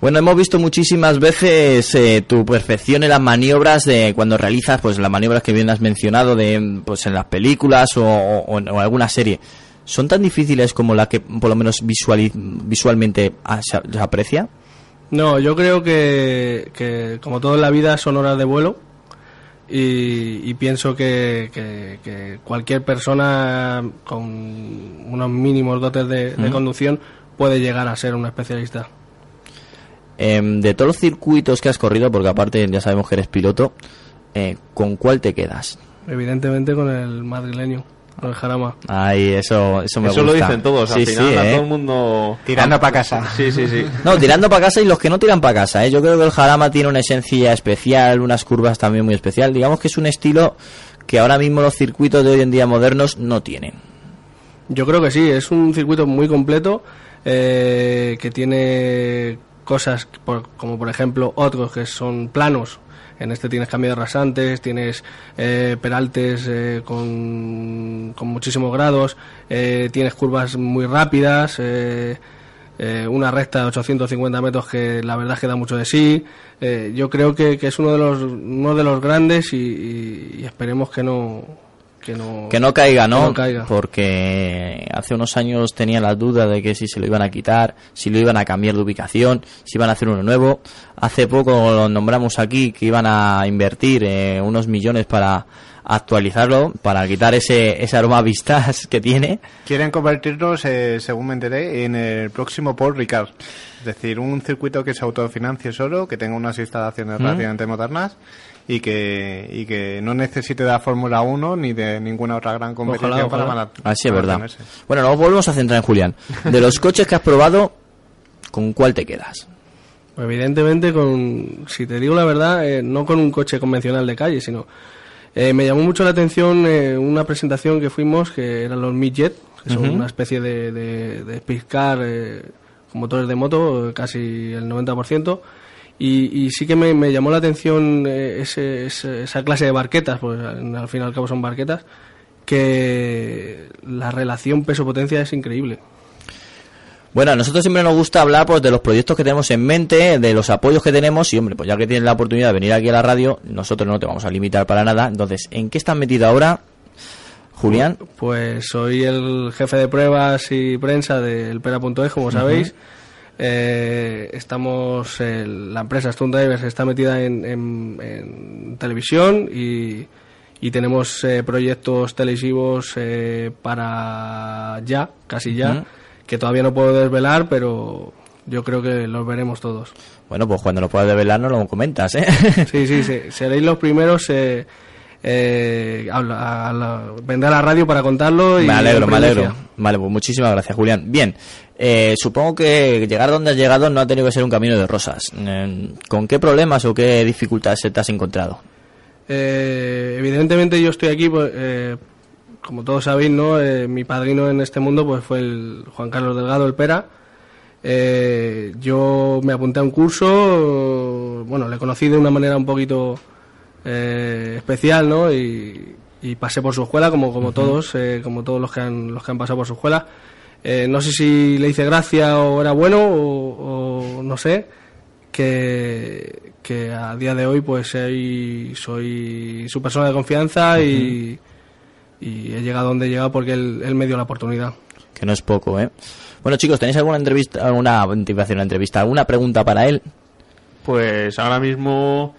Bueno, hemos visto muchísimas veces eh, tu perfección en las maniobras de cuando realizas, pues las maniobras que bien has mencionado de, pues en las películas o, o en, o en alguna serie. ¿Son tan difíciles como la que por lo menos visualmente se, se aprecia? No, yo creo que, que como todo en la vida son horas de vuelo y, y pienso que, que- que cualquier persona con unos mínimos dotes de, de conducción puede llegar a ser un especialista. Em, de todos los circuitos que has corrido, porque aparte ya sabemos que eres piloto, eh, ¿con cuál te quedas? Evidentemente con el madrileño, el Jarama. Ay, eso, eso me Eso lo dicen todos, al Sí, final sí, a ¿eh? todo el mundo... Tirando para casa. Sí, sí, sí. No, tirando para casa y los que no tiran para casa. ¿eh? Yo creo que el Jarama tiene una esencia especial, unas curvas también muy especial. Digamos que es un estilo que ahora mismo los circuitos de hoy en día modernos no tienen. Yo creo que sí, es un circuito muy completo eh, que tiene cosas por- como por ejemplo otros que son planos. En este tienes cambios rasantes, tienes eh, peraltes eh, con, con muchísimos grados, eh, tienes curvas muy rápidas, eh, eh, una recta de 850 metros que la verdad es que da mucho de sí. Eh, yo creo que, que es uno de los uno de los grandes y, esperemos que no que no Que no caiga, ¿no? que no caiga. Porque hace unos años tenía la duda de que si se lo iban a quitar, si lo iban a cambiar de ubicación, si iban a hacer uno nuevo. Hace poco lo nombramos aquí que iban a invertir eh, unos millones para actualizarlo, para quitar ese, ese aroma vistas que tiene. Quieren convertirnos, eh, según me enteré, en el próximo Paul Ricard. Es decir, un circuito que se autofinancie solo, que tenga unas instalaciones Mm. relativamente modernas y que, y que no necesite de la Fórmula 1 ni de ninguna otra gran competición Ojalá, para Así es verdad. Bueno, nos volvemos a centrar en Julián. De los coches que has probado, ¿con cuál te quedas? Evidentemente, con, si te digo la verdad, eh, no con un coche convencional de calle, sino eh, me llamó mucho la atención eh, una presentación que fuimos que eran los Midjet, que son una especie de, de, de speed car eh, con motores de moto, casi el 90%. Y, y sí que me, me llamó la atención eh, ese- ese- esa clase de barquetas, pues al fin y al cabo son barquetas, que la relación peso-potencia es increíble. Bueno, a nosotros siempre nos gusta hablar pues, de los proyectos que tenemos en mente, de los apoyos que tenemos y, hombre, pues ya que tienes la oportunidad de venir aquí a la radio, nosotros no te vamos a limitar para nada. Entonces, ¿en qué estás metido ahora, Julián? Pues soy el jefe de pruebas y prensa del Pera.es, como sabéis. Eh, estamos, eh, la empresa Stunt Divers está metida en, en- en televisión y, y tenemos eh, proyectos televisivos eh, para ya, casi ya, que todavía no puedo desvelar, pero yo creo que los veremos todos. Bueno, pues cuando lo puedas develar nos lo comentas, ¿eh? Sí, sí, sí, seréis los primeros. Eh, eh, a la- vendré a la radio para contarlo y me alegro, me alegro. Vale, pues muchísimas gracias, Julián. Bien, eh, supongo que llegar donde has llegado no ha tenido que ser un camino de rosas. Eh, ¿Con qué problemas o qué dificultades te has encontrado? Eh, evidentemente yo estoy aquí, pues, eh, como todos sabéis, ¿no? Eh, mi padrino en este mundo pues fue el Juan Carlos Delgado, el Pera. Eh, yo me apunté a un curso, bueno, le conocí de una manera un poquito eh, especial, ¿no? Y, y pasé por su escuela, como, como todos, eh, como todos los que han, los que han pasado por su escuela. Eh, no sé si le hice gracia o era bueno o, o no sé, que, que a día de hoy pues soy, soy su persona de confianza y, y he llegado donde he llegado porque él, él me dio la oportunidad. Que no es poco, ¿eh? Bueno, chicos, ¿tenéis alguna entrevista, alguna, una entrevista, alguna pregunta para él? Pues ahora mismo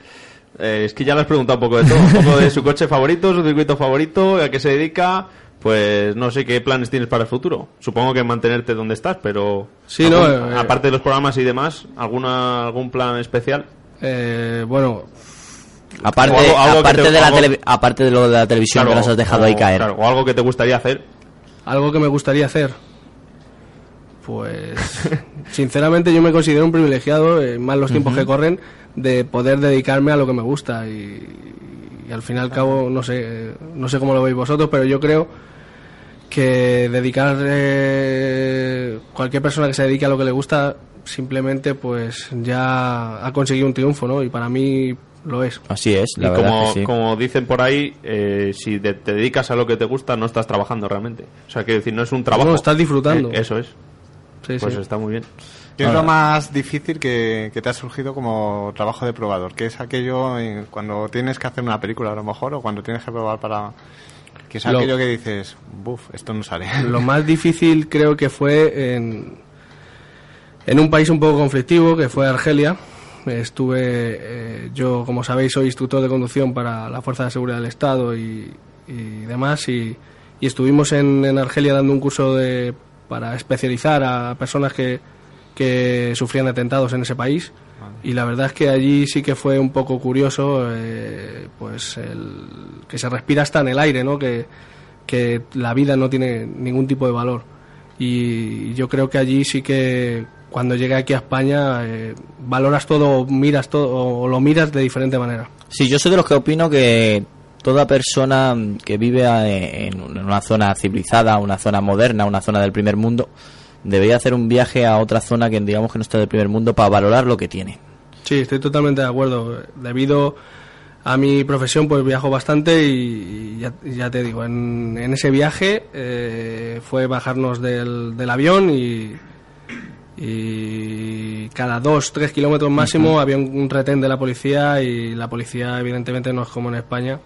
eh, es que ya le has preguntado un poco de todo, un poco de su coche favorito, su circuito favorito, a qué se dedica. Pues no sé qué planes tienes para el futuro. Supongo que mantenerte donde estás, pero Sí, no, eh, aparte de los programas y demás, alguna algún plan especial. Eh, bueno, Aparte, algo- algo aparte, te- de la algo- tele- aparte de lo de la televisión que nos has dejado o, ahí caer. claro, o algo que te gustaría hacer. algo que me gustaría hacer. Pues sinceramente yo me considero un privilegiado, eh, más los tiempos que corren, de poder dedicarme a lo que me gusta y, y al fin y al cabo no sé, no sé cómo lo veis vosotros, pero yo creo que dedicar eh, cualquier persona que se dedique a lo que le gusta simplemente pues ya ha conseguido un triunfo, ¿no? Y para mí lo es. Así es, la y verdad como, que sí. como dicen por ahí, eh, si te dedicas a lo que te gusta, no estás trabajando realmente. O sea, quiero decir, no es un trabajo. No, estás disfrutando. Eh, eso es. Sí, Pues sí. está muy bien. ¿Qué es lo más difícil que, que te ha surgido como trabajo de probador? ¿Qué es aquello en- cuando tienes que hacer una película a lo mejor o cuando tienes que probar para... ¿Qué es Lo- aquello que dices, buf, esto no sale? Lo más difícil creo que fue en, en un país un poco conflictivo, que fue Argelia. Estuve, eh, yo como sabéis, soy instructor de conducción para la Fuerza de Seguridad del Estado y, y demás, y, y estuvimos en, en Argelia dando un curso de, para especializar a personas que, que sufrían atentados en ese país. Y la verdad es que allí sí que fue un poco curioso, eh, pues el, que se respira hasta en el aire, ¿no? Que, que la vida no tiene ningún tipo de valor. Y yo creo que allí sí que cuando llegué aquí a España eh, valoras todo, miras todo o lo miras de diferente manera. Sí, yo soy de los que opino que toda persona que vive en una zona civilizada, una zona moderna, una zona del primer mundo, debería hacer un viaje a otra zona que digamos que no está del primer mundo para valorar lo que tiene. Sí, estoy totalmente de acuerdo. Debido a mi profesión, pues viajo bastante y, y ya, ya te digo, en, en ese viaje eh, fue bajarnos del, del avión y, y cada dos, tres kilómetros máximo había un, un retén de la policía y la policía evidentemente no es como en España.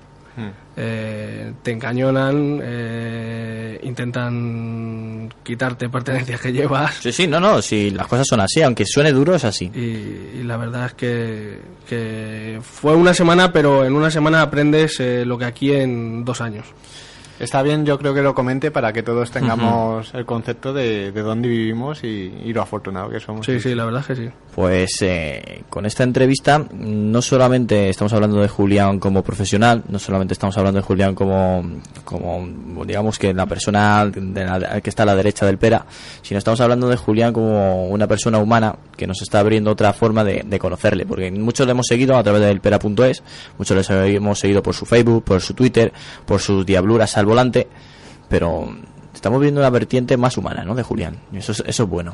Eh, te encañonan, eh, intentan quitarte pertenencias que llevas. Sí, sí, no, no, si las cosas son así, aunque suene duro es así. Y, y la verdad es que, que fue una semana, pero en una semana aprendes eh, lo que aquí en dos años. Está bien, yo creo que lo comente para que todos tengamos el concepto de, de dónde vivimos y, y lo afortunado que somos. Sí, sí, la verdad es que sí. Pues eh, con esta entrevista no solamente estamos hablando de Julián como profesional, no solamente estamos hablando de Julián como, como digamos que la persona de la- que está a la derecha del Pera, sino estamos hablando de Julián como una persona humana que nos está abriendo otra forma de, de conocerle, porque muchos le hemos seguido a través del Pera.es, muchos les hemos seguido por su Facebook, por su Twitter, por sus diabluras al volante, pero estamos viendo una vertiente más humana, ¿no? De Julián, y eso es, eso es bueno.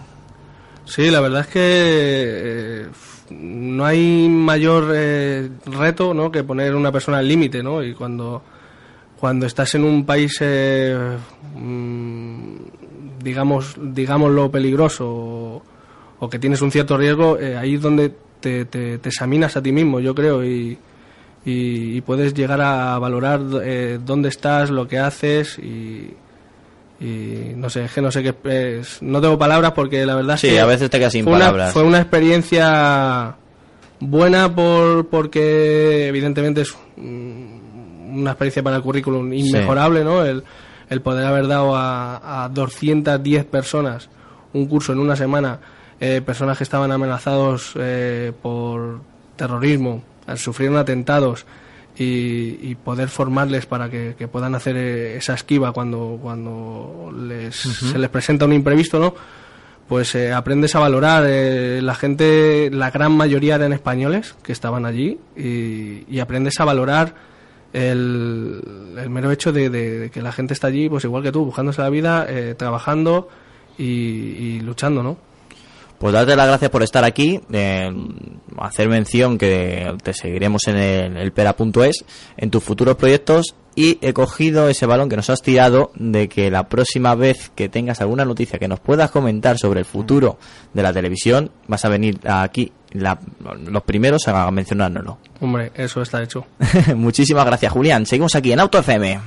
Sí, la verdad es que eh, no hay mayor eh, reto ¿no? que poner una persona al límite, ¿no? Y cuando, cuando estás en un país, eh, mm, digamos, digámoslo peligroso o, que tienes un cierto riesgo, eh, ahí es donde te, te- te examinas a ti mismo, yo creo, y, y, y puedes llegar a valorar eh, dónde estás, lo que haces y, y no sé, es que no sé qué es, no tengo palabras porque la verdad es Sí, que a veces te quedas sin fue una- palabras. fue una experiencia buena por porque evidentemente es una experiencia para el currículum inmejorable, ¿no? El, el poder haber dado a, a 210 personas un curso en una semana, eh, personas que estaban amenazados eh, por terrorismo, sufrieron atentados y, y poder formarles para que, que puedan hacer eh, esa esquiva cuando, cuando les, se les presenta un imprevisto, ¿no? Pues eh, aprendes a valorar. eh, la gente, la gran mayoría eran españoles que estaban allí y, y aprendes a valorar el, el mero hecho de, de- de que la gente está allí, pues igual que tú, buscándose la vida, eh, trabajando y, y luchando, ¿no? Pues darte las gracias por estar aquí, eh, hacer mención que te seguiremos en el, el pera.es, en tus futuros proyectos y he cogido ese balón que nos has tirado de que la próxima vez que tengas alguna noticia que nos puedas comentar sobre el futuro de la televisión, vas a venir aquí la- los primeros a mencionárnoslo. Hombre, eso está hecho. Muchísimas gracias Julián, seguimos aquí en Auto FM.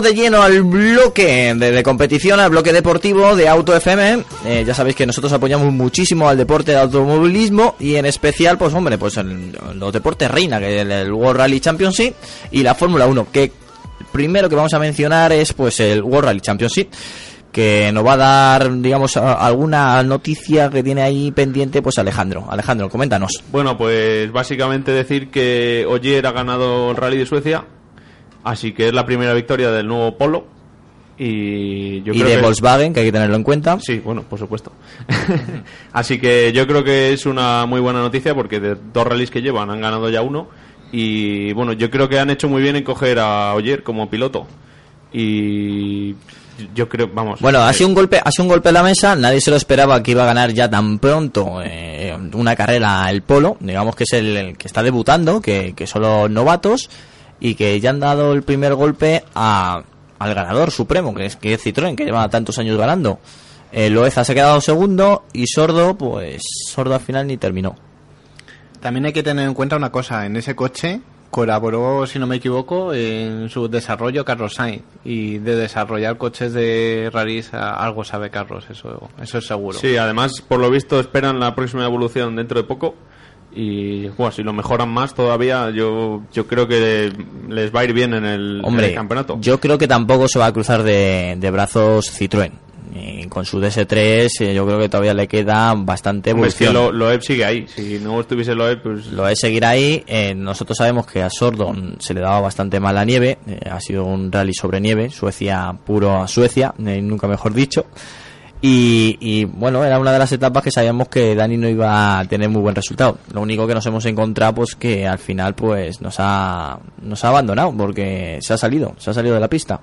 De lleno al bloque de, competición, al bloque deportivo de Auto FM. Eh, ya sabéis que nosotros apoyamos muchísimo al deporte de automovilismo y en especial, pues hombre, pues el- los deportes reina, que el, el World Rally Championship y la Fórmula 1, que primero que vamos a mencionar es pues el World Rally Championship que nos va a dar, digamos, alguna noticia que tiene ahí pendiente, pues Alejandro. Alejandro, coméntanos. Bueno, pues básicamente decir que Ogier ha ganado el Rally de Suecia, así que es la primera victoria del nuevo Polo. Y yo y creo de que... Volkswagen, que hay que tenerlo en cuenta. Sí, bueno, por supuesto. así que yo creo que es una muy buena noticia porque de dos rallies que llevan han ganado ya uno. Y bueno, yo creo que han hecho muy bien en coger a Ogier como piloto. Y yo creo, vamos. Bueno, ha sido un golpe, ha sido un golpe a la mesa. Nadie se lo esperaba que iba a ganar ya tan pronto eh, una carrera el Polo. Digamos que es el, el que está debutando, que, que son los novatos y que ya han dado el primer golpe a, al ganador supremo, que es que es Citroën, que lleva tantos años ganando. Eh, Loeza se ha quedado segundo y Sordo, pues Sordo al final ni terminó. También hay que tener en cuenta una cosa, en ese coche colaboró, si no me equivoco, en su desarrollo Carlos Sainz y de desarrollar coches de rallies a- algo sabe Carlos, eso, eso es seguro. Sí, además, por lo visto, esperan la próxima evolución dentro de poco. Y bueno, si lo mejoran más todavía, yo, yo creo que les va a ir bien en el, en Hombre, el campeonato. yo creo que tampoco se va a cruzar de, de brazos Citroën. Y con su DS3 eh, yo creo que todavía le queda bastante Hombre, es que lo, Loeb sigue ahí. Si no estuviese Loeb, pues Lo de seguir ahí, eh, nosotros sabemos que a Sordon se le daba bastante mal la nieve, eh, ha sido un rally sobre nieve, Suecia puro a Suecia, eh, nunca mejor dicho. Y, y, bueno, era una de las etapas que sabíamos que Dani no iba a tener muy buen resultado. Lo único que nos hemos encontrado pues que al final pues nos ha nos ha abandonado porque se ha salido, se ha salido de la pista.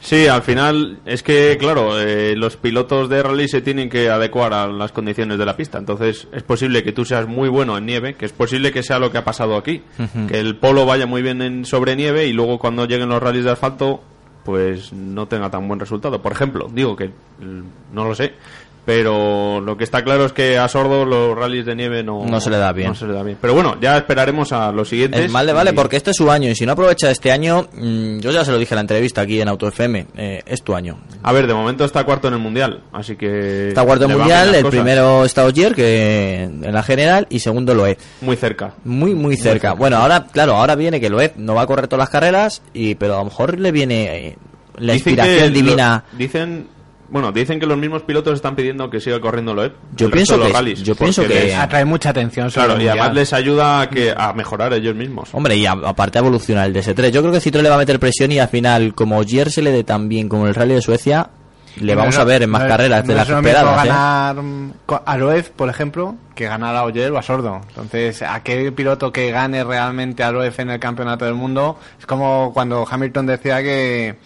Sí, al final es que, claro, eh, los pilotos de rally se tienen que adecuar a las condiciones de la pista. Entonces, es posible que tú seas muy bueno en nieve, que es posible que sea lo que ha pasado aquí. Que el polo vaya muy bien en sobre nieve y luego cuando lleguen los rallies de asfalto, pues no tenga tan buen resultado. Por ejemplo, digo que mm, no lo sé. Pero lo que está claro es que a Sordo los rallies de nieve no, No se le da bien. no se le da bien. Pero bueno, ya esperaremos a los siguientes. Es vale, vale, y- porque este es su año y si no aprovecha este año, mm, yo ya se lo dije en la entrevista aquí en Auto FM, eh, es tu año. A ver, de momento está cuarto en el mundial, así que. Está cuarto en le van mundial, el primero está Ogier, que en la general, y segundo Loeb. Muy cerca. Muy, muy cerca. Bueno, ahora, claro, ahora viene que Loeb no va a correr todas las carreras, y pero a lo mejor le viene eh, la Dicen inspiración divina. lo- dicen. Bueno, dicen que los mismos pilotos están pidiendo que siga corriendo Loeb. Yo pienso que- rallies, yo pienso que- les- Atrae mucha atención sobre claro, y además les ayuda a, que, a mejorar ellos mismos. Hombre, y a- aparte a evolucionar el DS3. Yo creo que Citroën le va a meter presión y al final, como Ogier se le dé tan bien como el Rally de Suecia, le vamos No, a ver en más no, carreras de no las es lo mismo esperadas. ¿eh? ganar a Loeb, por ejemplo, que ganar a Oyer o a Sordo. Entonces, aquel piloto que gane realmente a Loeb en el campeonato del mundo es como cuando Hamilton decía que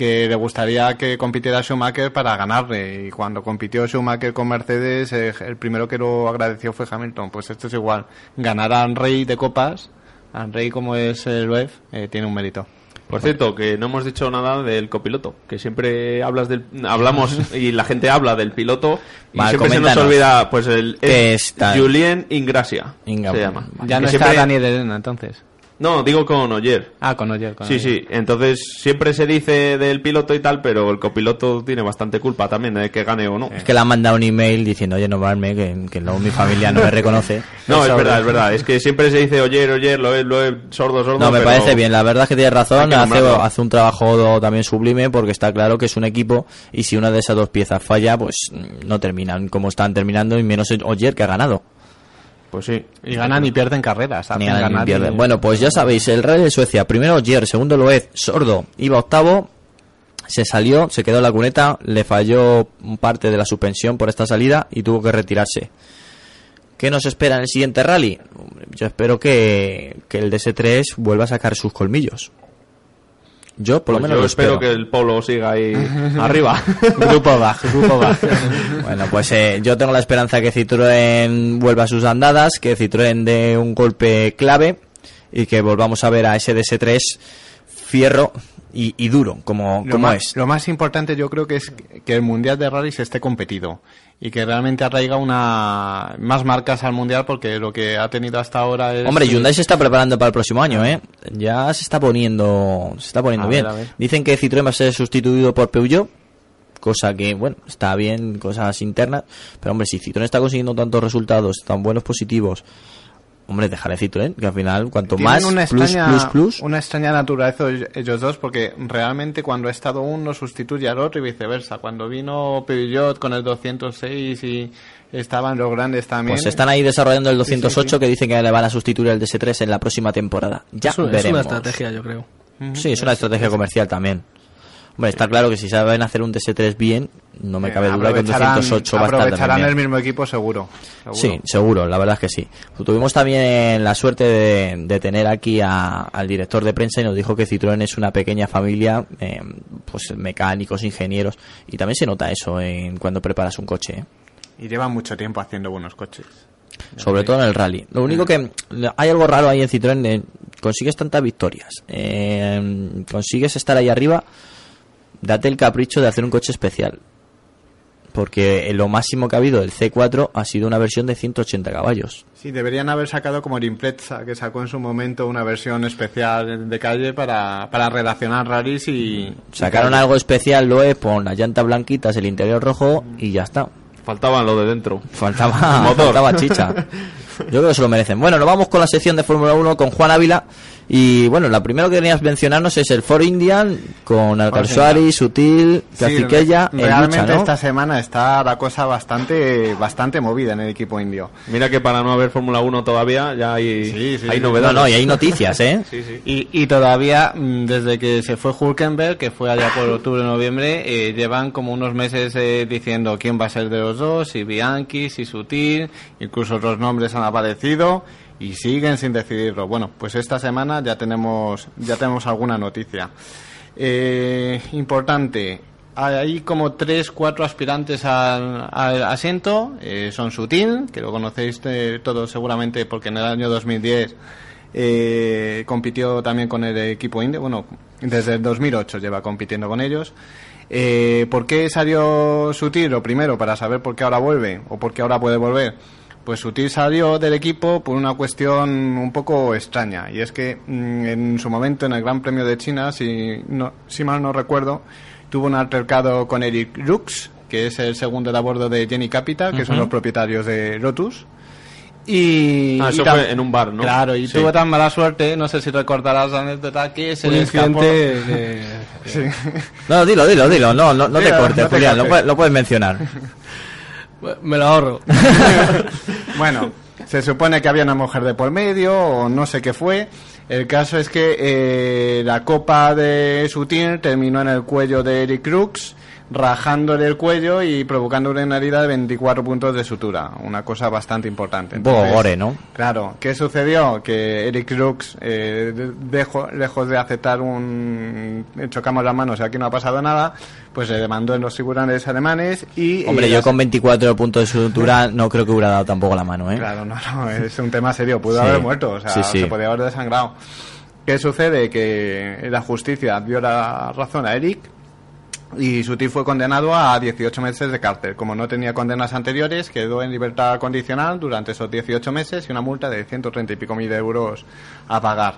que le gustaría que compitiera Schumacher para ganarle. Y cuando compitió Schumacher con Mercedes eh, el primero que lo agradeció fue Hamilton. Pues esto es igual. Ganar a Rey de copas a Rey como es el Loeb eh, tiene un mérito. Por cierto, que no hemos dicho nada del copiloto, que siempre hablas del, hablamos y la gente habla del piloto y Vale, siempre se nos olvida, pues el ¿Qué es está? Julien Ingracia Inga- se llama. ya no está siempre- Dani de Elena entonces No, digo con Oyer. ah con Oyer con Sí, Oyer. sí. Entonces siempre se dice del piloto y tal, pero el copiloto tiene bastante culpa también de que gane o no. Es que le han mandado un email diciendo, oye, no valme, que, que luego mi familia no me reconoce. No, es verdad, es verdad. Es que siempre se dice oyer, oyer, lo es, lo es, sordo, sordo. No, me pero- parece bien. La verdad es que tienes razón. que Hace, hace un trabajo también sublime porque está claro que es un equipo y si una de esas dos piezas falla, pues no terminan como están terminando y menos Oyer que ha ganado. Pues sí. Y ganan y pierden carreras. Ni ganan ni y- pierden. Bueno, pues ya sabéis, el Rally de Suecia, primero Oyer, segundo Loez, sordo, iba octavo, se salió, se quedó en la cuneta, le falló parte de la suspensión por esta salida y tuvo que retirarse. ¿Qué nos espera en el siguiente rally? Yo espero que, que el DS3 vuelva a sacar sus colmillos. Yo por lo Pues menos yo lo espero espero. que el polo siga ahí arriba. Grupo bajo, grupo bajo. Bueno, pues eh, yo tengo la esperanza que Citroën vuelva a sus andadas, que Citroën dé un golpe clave y que volvamos a ver a ese DS3 fierro y, y duro, como, Lo como más, es. lo más importante yo creo que es que el Mundial de Rallys esté competido y que realmente atraiga una más marcas al Mundial porque lo que ha tenido hasta ahora es... Hombre, Hyundai se está preparando para el próximo año, ¿eh? Ya se está poniendo, se está poniendo A bien. ver. Dicen que Citroën va a ser sustituido por Peugeot, cosa que, bueno, está bien, cosas internas. Pero, hombre, si Citroën está consiguiendo tantos resultados, tan buenos positivos, hombre, dejaré Citroën, que al final, cuanto Tienen más una plus, extraña, plus, plus, una extraña naturaleza ellos- dos porque realmente cuando ha estado uno sustituye al otro y viceversa. Cuando vino Peugeot con el 206 y estaban los grandes también. pues están ahí desarrollando el Sí, sí, 208 sí. que dicen que le van a sustituir el DS3 en la próxima temporada. Ya es, un- es veremos. una estrategia, yo creo. Sí, es una estrategia comercial también. Hombre, está claro que si saben hacer un DS3 bien, no me Eh, cabe duda que aprovecharán- 208 va a estar aprovecharán el mismo equipo seguro. seguro. Sí, seguro, la verdad es que sí. Tuvimos también la suerte de, de tener aquí a- al director de prensa y nos dijo que Citroën es una pequeña familia, eh, pues mecánicos, ingenieros, y también se nota eso en cuando preparas un coche, ¿eh? Y llevan mucho tiempo haciendo buenos coches. sobre todo en el rally. Lo único que hay algo raro ahí en Citroën, eh, consigues tantas victorias, eh, consigues estar ahí arriba, date el capricho de hacer un coche especial. Porque lo máximo que ha habido del C4 ha sido una versión de 180 caballos. Sí, deberían haber sacado como el Impreza, que sacó en su momento una versión especial de calle para, para relacionar rallies y... Sacaron y algo especial, Loe, con las llantas blanquitas, el interior rojo y ya está. Faltaba lo de dentro. Faltaba, Motor. faltaba chicha. Yo creo que se lo merecen. Bueno, nos vamos con la sección de Fórmula 1 con Juan Ávila. Y bueno, la primero que tenías mencionarnos es el Ford Indian con Alcalsuari, Sutil, Sí, en realmente lucha, ¿no? esta semana está la cosa bastante bastante movida en el equipo indio. Mira que para no haber Fórmula 1 todavía ya hay, Sí, sí, hay. No, novedades. no, y hay noticias, ¿eh? Sí, sí. Y, y todavía, mm, desde que se fue Hulkenberg, que fue allá por octubre noviembre, eh, llevan como unos meses eh, diciendo quién va a ser de los dos, si Bianchi, si Sutil, incluso otros nombres han aparecido y siguen sin decidirlo. Bueno, pues esta semana ya tenemos, ya tenemos alguna noticia. Eh, importante, hay como tres, cuatro aspirantes al, al asiento. eh, son Sutil, que lo conocéis eh, todos seguramente porque en el año 2010 eh, compitió también con el equipo indio. Bueno, desde el 2008 lleva compitiendo con ellos. Eh, ¿Por qué salió Sutil? Lo primero, para saber por qué ahora vuelve o por qué ahora puede volver. Pues Sutil salió del equipo por una cuestión un poco extraña. Y es que mm, en su momento, en el Gran Premio de China, si, no, si mal no recuerdo, tuvo un altercado con Eric Rux, que es el segundo de a bordo de Jenny Capital, que son los propietarios de Lotus. Y, Ah, eso y fue en un bar, ¿no? Claro, y Sí. tuvo tan mala suerte, no sé si recordarás la anécdota, que se Un le escapó- Sí. No, dilo, dilo, dilo. No, no, no te cortes, no te Julián, lo, lo puedes mencionar. Me lo ahorro. bueno, se supone que había una mujer de por medio o no sé qué fue. El caso es que eh, la copa de Sutil terminó en el cuello de Eric Crux, rajándole el cuello y provocándole una herida de 24 puntos de sutura. Una cosa bastante importante. Un poco Entonces, gore, ¿no? Claro, ¿qué sucedió? Que Eric Crux, eh, de- dejo- lejos de aceptar un chocamos las manos y aquí no ha pasado nada, pues se demandó en los tribunales alemanes y... Hombre, eh, yo con 24 puntos de sutura no creo que hubiera dado tampoco la mano, ¿eh? Claro, no, no, es un tema serio. Pudo Sí. haber muerto, o sea, Sí, sí. se podía haber desangrado. ¿Qué sucede? Que la justicia dio la razón a Eric y Sutil fue condenado a 18 meses de cárcel. Como no tenía condenas anteriores, quedó en libertad condicional durante esos 18 meses y una multa de 130 y pico mil euros a pagar.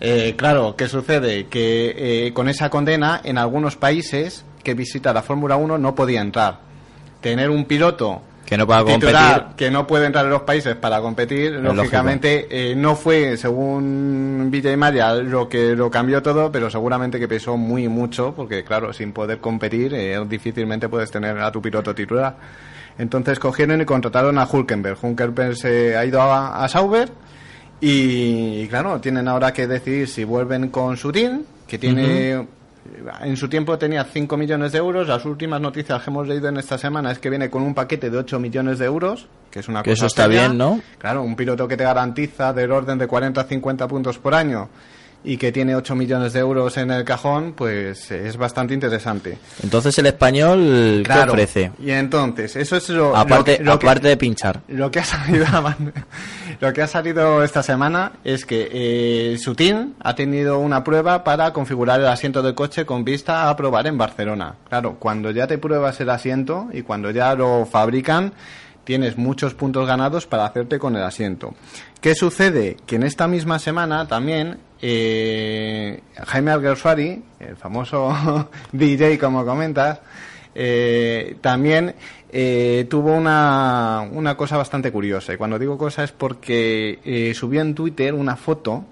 Eh, claro, ¿qué sucede? Que eh, con esa condena, en algunos países que visita la Fórmula 1 no podía entrar. Tener un piloto Que no pueda titular competir. que no puede entrar en los países para competir, lógicamente eh, no fue, según Villa y María, lo que lo cambió todo, pero seguramente que pesó muy mucho, porque claro, sin poder competir, eh, difícilmente puedes tener a tu piloto titular. Entonces cogieron y contrataron a Hulkenberg. Hulkenberg se ha ido a, a Sauber y, claro, tienen ahora que decidir si vuelven con Sutil, que tiene... En su tiempo tenía 5 millones de euros. Las últimas noticias que hemos leído en esta semana es que viene con un paquete de 8 millones de euros, que es una Que cosa eso está seria. bien, ¿no? Claro, un piloto que te garantiza del orden de 40 a 50 puntos por año y que tiene 8 millones de euros en el cajón, pues es bastante interesante. Entonces el español, ¿qué ofrece? Y entonces, eso es lo, aparte, lo, aparte de pinchar. Lo que ha salido, lo que ha salido esta semana es que eh, Sutin ha tenido una prueba para configurar el asiento del coche con vista a probar en Barcelona. Claro, cuando ya te pruebas el asiento y cuando ya lo fabrican, tienes muchos puntos ganados para hacerte con el asiento. ¿Qué sucede? Que en esta misma semana también eh, Jaime Alguersuari, el famoso DJ como comentas, eh, también eh, tuvo una, una, cosa bastante curiosa. Y cuando digo cosa es porque subió en Twitter una foto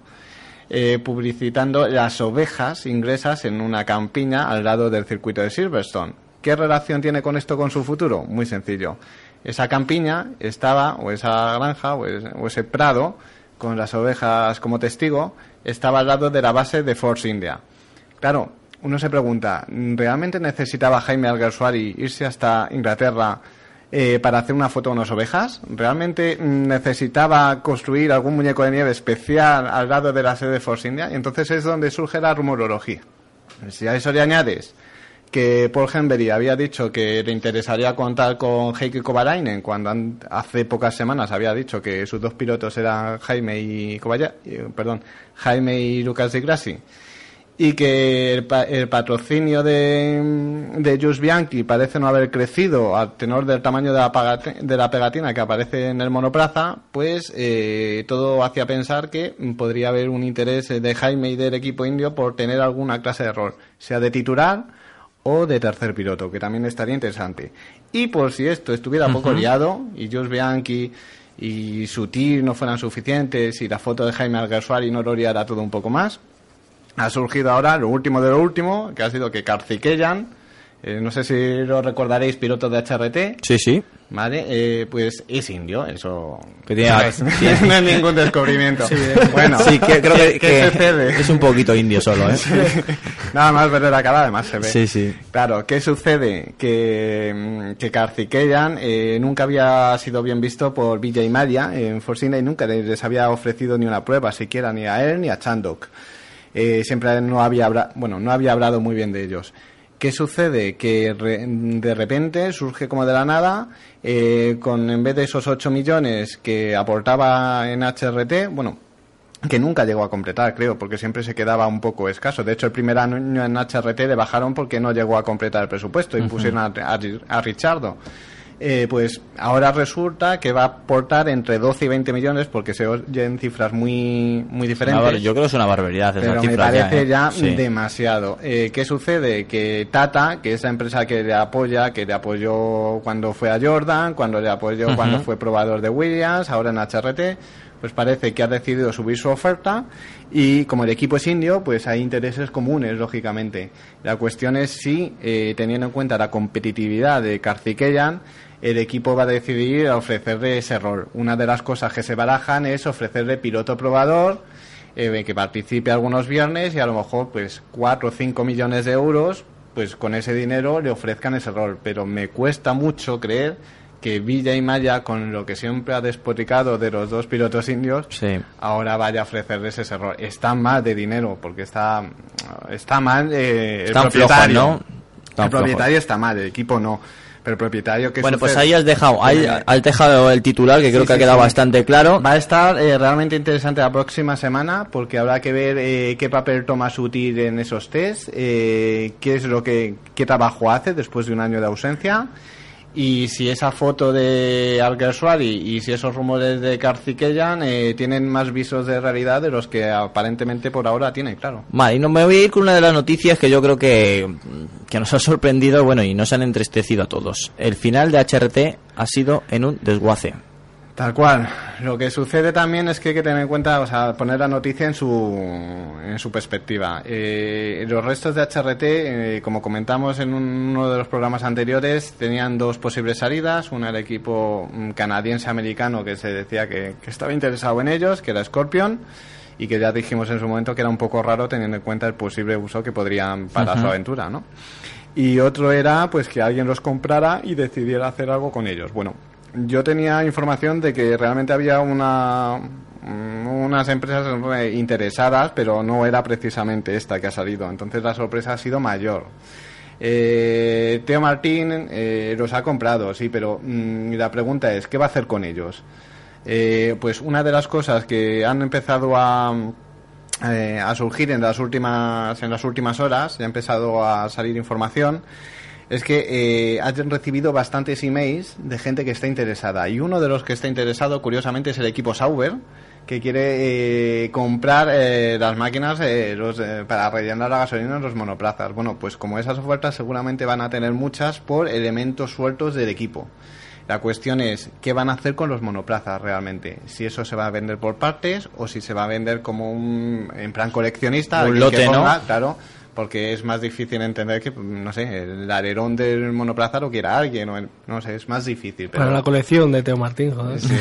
publicitando las ovejas ingresas en una campiña al lado del circuito de Silverstone. ¿Qué relación tiene con esto con su futuro? Muy sencillo. Esa campiña estaba, o esa granja, o ese prado, con las ovejas como testigo, estaba al lado de la base de Force India. Claro, uno se pregunta, ¿realmente necesitaba Jaime Alguersuari irse hasta Inglaterra eh, para hacer una foto de unas ovejas? ¿Realmente necesitaba construir algún muñeco de nieve especial al lado de la sede de Force India? Y entonces es donde surge la rumorología. Si a eso le añades que Paul Henry había dicho que le interesaría contar con Heikki Kovalainen cuando hace pocas semanas había dicho que sus dos pilotos eran Jaime y perdón, Jaime y Lucas Di y que el, patrocinio de, de Just Bianchi parece no haber crecido al tenor del tamaño de la, de la pegatina que aparece en el monoplaza, pues eh, todo hacía pensar que podría haber un interés de Jaime y del equipo indio por tener alguna clase de rol, sea de titular o de tercer piloto, que también estaría interesante. Y por si esto estuviera poco liado y Jos Bianchi y su tir no fueran suficientes y la foto de Jaime Alguersuari no lo liara todo un poco más, ha surgido ahora lo último de lo último, que ha sido que Karthikeyan eh, no sé si lo recordaréis, piloto de HRT. Sí, sí. Vale, eh, pues es indio, eso. Que tiene, no, es, ningún descubrimiento. bueno, sí, que, creo que, es un poquito indio solo, ¿eh? Nada más ver la cara, además se ve. Sí, sí. Claro, ¿qué sucede? Que, mm, que Karthikeyan eh, nunca había sido bien visto por Villa y Maya en Forcina y nunca les había ofrecido ni una prueba, siquiera ni a él ni a Chandok. siempre no había, bueno, no había hablado muy bien de ellos. ¿Qué sucede? Que de repente surge como de la nada, eh, con en vez de esos 8 millones que aportaba en HRT, bueno, que nunca llegó a completar, creo, porque siempre se quedaba un poco escaso. De hecho, el primer año en HRT le bajaron porque no llegó a completar el presupuesto y pusieron a, a, a Richardo. Eh, pues ahora resulta que va a aportar entre 12 y 20 millones porque se oyen cifras muy muy diferentes. yo creo que es una barbaridad. Pero me parece ya, ¿eh? demasiado. Eh, ¿Qué sucede? Que Tata, que es la empresa que le apoya, que le apoyó cuando fue a Jordan, cuando le apoyó cuando fue probador de Williams, ahora en HRT, pues parece que ha decidido subir su oferta y como el equipo es indio, pues hay intereses comunes, lógicamente. La cuestión es si, teniendo en cuenta la competitividad de Karthikeyan, el equipo va a decidir ofrecerle ese rol. Una de las cosas que se barajan es ofrecerle piloto probador eh, que participe algunos viernes y a lo mejor pues 4 o 5 millones de euros pues con ese dinero le ofrezcan ese rol. Pero me cuesta mucho creer que Villa y Maya, con lo que siempre ha despoticado de los dos pilotos indios, ahora vaya a ofrecerles ese rol. Está mal de dinero, porque está, está mal eh, el propietario. ¿no? el propietario está mal, el equipo no el propietario que Bueno, pues ahí has dejado, ahí has dejado el titular que creo que ha quedado bastante claro. Va a estar eh, realmente interesante la próxima semana porque habrá que ver eh, qué papel toma Sutil en esos test, eh, qué es lo que qué trabajo hace después de un año de ausencia y si esa foto de Alguersuari y si esos rumores de Karthikeyan eh, tienen más visos de realidad de los que aparentemente por ahora tienen, claro. Vale, y no me voy a ir con una de las noticias que yo creo que, que nos ha sorprendido, bueno, y nos han entristecido a todos. El final de HRT ha sido en un desguace. Tal cual. Lo que sucede también es que hay que tener en cuenta, o sea, poner la noticia en su, en su perspectiva. Eh, los restos de HRT, eh, como comentamos en uno de los programas anteriores, tenían dos posibles salidas. Una el equipo mm, canadiense-americano que se decía que, estaba interesado en ellos, que era Scorpion, y que ya dijimos en su momento que era un poco raro teniendo en cuenta el posible uso que podrían para su aventura, ¿no? Y otro era, pues, que alguien los comprara y decidiera hacer algo con ellos. Bueno, yo tenía información de que realmente había una mm, unas empresas eh, interesadas, pero no era precisamente esta que ha salido. Entonces la sorpresa ha sido mayor. Eh, Teo Martín eh, los ha comprado, sí, pero mm, la pregunta es, ¿qué va a hacer con ellos? Eh, pues una de las cosas que han empezado a, eh, a surgir en las últimas en las últimas horas, ya ha empezado a salir información, es que eh, han recibido bastantes emails de gente que está interesada. Y uno de los que está interesado, curiosamente, es el equipo Sauber, que quiere eh, comprar eh, las máquinas eh, los, eh, para rellenar la gasolina en los monoplazas. Bueno, pues como esas ofertas seguramente van a tener muchas por elementos sueltos del equipo. La cuestión es qué van a hacer con los monoplazas realmente. Si eso se va a vender por partes o si se va a vender como un en plan coleccionista. Un alguien que lote, ¿no? Claro, porque es más difícil entender que, no sé, el alerón del monoplaza lo quiera alguien o el- no sé, es más difícil. Pero Para la colección de Teo Martín, joder. Sí.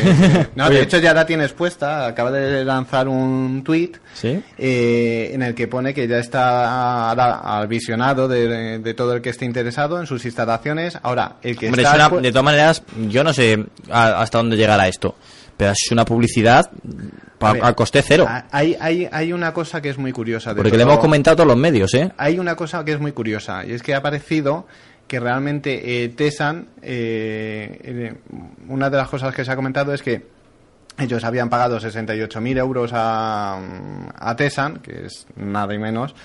No, de hecho ya la tienes puesta. Acaba de lanzar un tweet ¿Sí? eh, en el que pone que ya está al visionado de, de todo el que esté interesado en sus instalaciones. Ahora, el que Hombre, está es una- pu- de todas maneras, yo no sé a- hasta dónde llegará esto, pero es una publicidad A ver, a coste cero. Hay, hay, hay una cosa que es muy curiosa. de Porque le hemos comentado a todos los medios, ¿eh? Hay una cosa que es muy curiosa y es que ha aparecido que realmente eh, Tesan, eh, eh, una de las cosas que se ha comentado es que ellos habían pagado 68.000 euros a, a Tesan, que es nada y menos,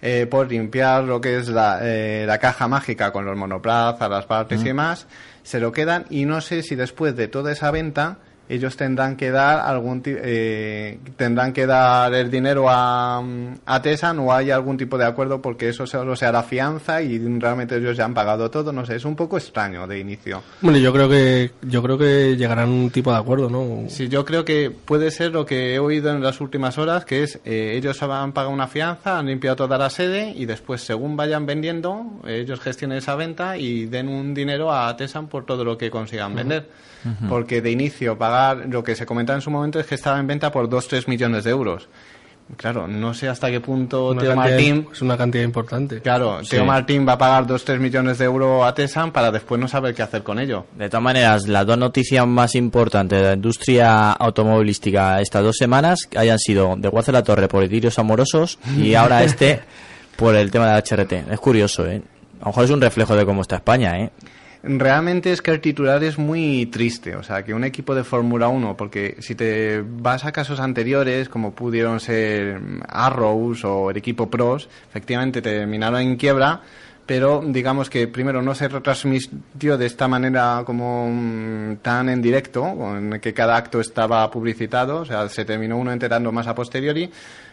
eh, por limpiar lo que es la, eh, la caja mágica con los monoplazas, las partes y demás, se lo quedan y no sé si después de toda esa venta ellos tendrán que dar algún ti- eh, tendrán que dar el dinero a, a Tesan o hay algún tipo de acuerdo porque eso solo se hará fianza y realmente ellos ya han pagado todo no sé es un poco extraño de inicio Bueno, yo creo que yo creo que llegarán a un tipo de acuerdo, ¿no? Sí, yo creo que puede ser lo que he oído en las últimas horas, que es eh, ellos han pagado una fianza, han limpiado toda la sede y después, según vayan vendiendo, ellos gestionen esa venta y den un dinero a Tesan por todo lo que consigan vender. Porque de inicio pagar, lo que se comentaba en su momento es que estaba en venta por 2-3 millones de euros. Claro, no sé hasta qué punto Una Teo Martín es una cantidad importante. Claro, Sí. Teo Martín va a pagar 2-3 millones de euros a Tesan para después no saber qué hacer con ello. De todas maneras, las dos noticias más importantes de la industria automovilística estas dos semanas hayan sido de Guace la Torre por litirios amorosos y ahora este por el tema de la HRT. Es curioso, ¿eh? A lo mejor es un reflejo de cómo está España, ¿eh? Realmente es que el titular es muy triste, o sea, que un equipo de Fórmula 1, porque si te vas a casos anteriores, como pudieron ser Arrows o el equipo Pros, efectivamente terminaron en quiebra, pero digamos que primero no se retransmitió de esta manera como mm, tan en directo, en que cada acto estaba publicitado, o sea, se terminó uno enterando más a posteriori,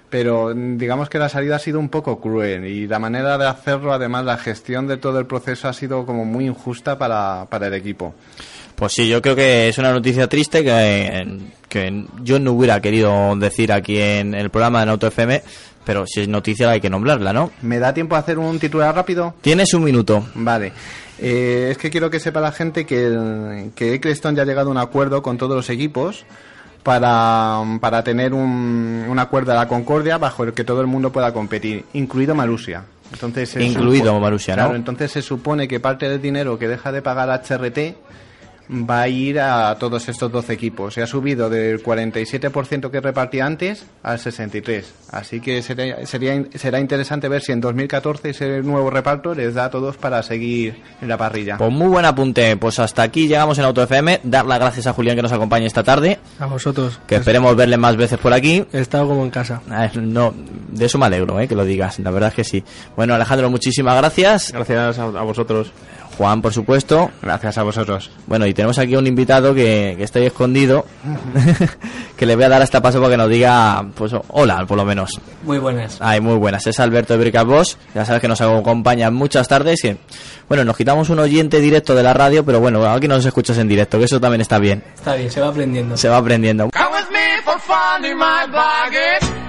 pero digamos que la salida ha sido un poco cruel y la manera de hacerlo, además la gestión de todo el proceso ha sido como muy injusta para, para el equipo. Pues sí, yo creo que es una noticia triste que, que yo no hubiera querido decir aquí en el programa de Auto FM, pero si es noticia hay que nombrarla, ¿no? ¿Me da tiempo a hacer un titular rápido? Tienes un minuto. Vale. Eh, es que quiero que sepa la gente que, el- que Eccleston ya ha llegado a un acuerdo con todos los equipos para, para tener un, un acuerdo a la concordia bajo el que todo el mundo pueda competir, incluido Marusia. Entonces se Incluido supo- Marussia, ¿no? Claro, entonces se supone que parte del dinero que deja de pagar HRT va a ir a todos estos 12 equipos. Se ha subido del 47% que repartía antes al 63%. Así que sería, sería, será interesante ver si en 2014 ese nuevo reparto les da a todos para seguir en la parrilla. Pues muy buen apunte. Pues hasta aquí llegamos en Auto FM. Dar las gracias a Julián que nos acompaña esta tarde. A vosotros. Que esperemos verle más veces por aquí. He estado como en casa. A ver, No, de eso me alegro, ¿eh? que lo digas. La verdad es que sí. Bueno, Alejandro, muchísimas gracias. Gracias a, a vosotros. Juan, por supuesto. Gracias a vosotros. Bueno, y tenemos aquí un invitado que, que está ahí escondido, que le voy a dar hasta paso para que nos diga, pues, hola, por lo menos. Muy buenas. Ay, muy buenas. Es Alberto de Bricas Bosch. Ya sabes que nos acompaña muchas tardes. Y, bueno, nos quitamos un oyente directo de la radio, pero bueno, aquí nos escuchas en directo, que eso también está bien. Está bien, se va aprendiendo. Se va aprendiendo. Come with me for fun in my.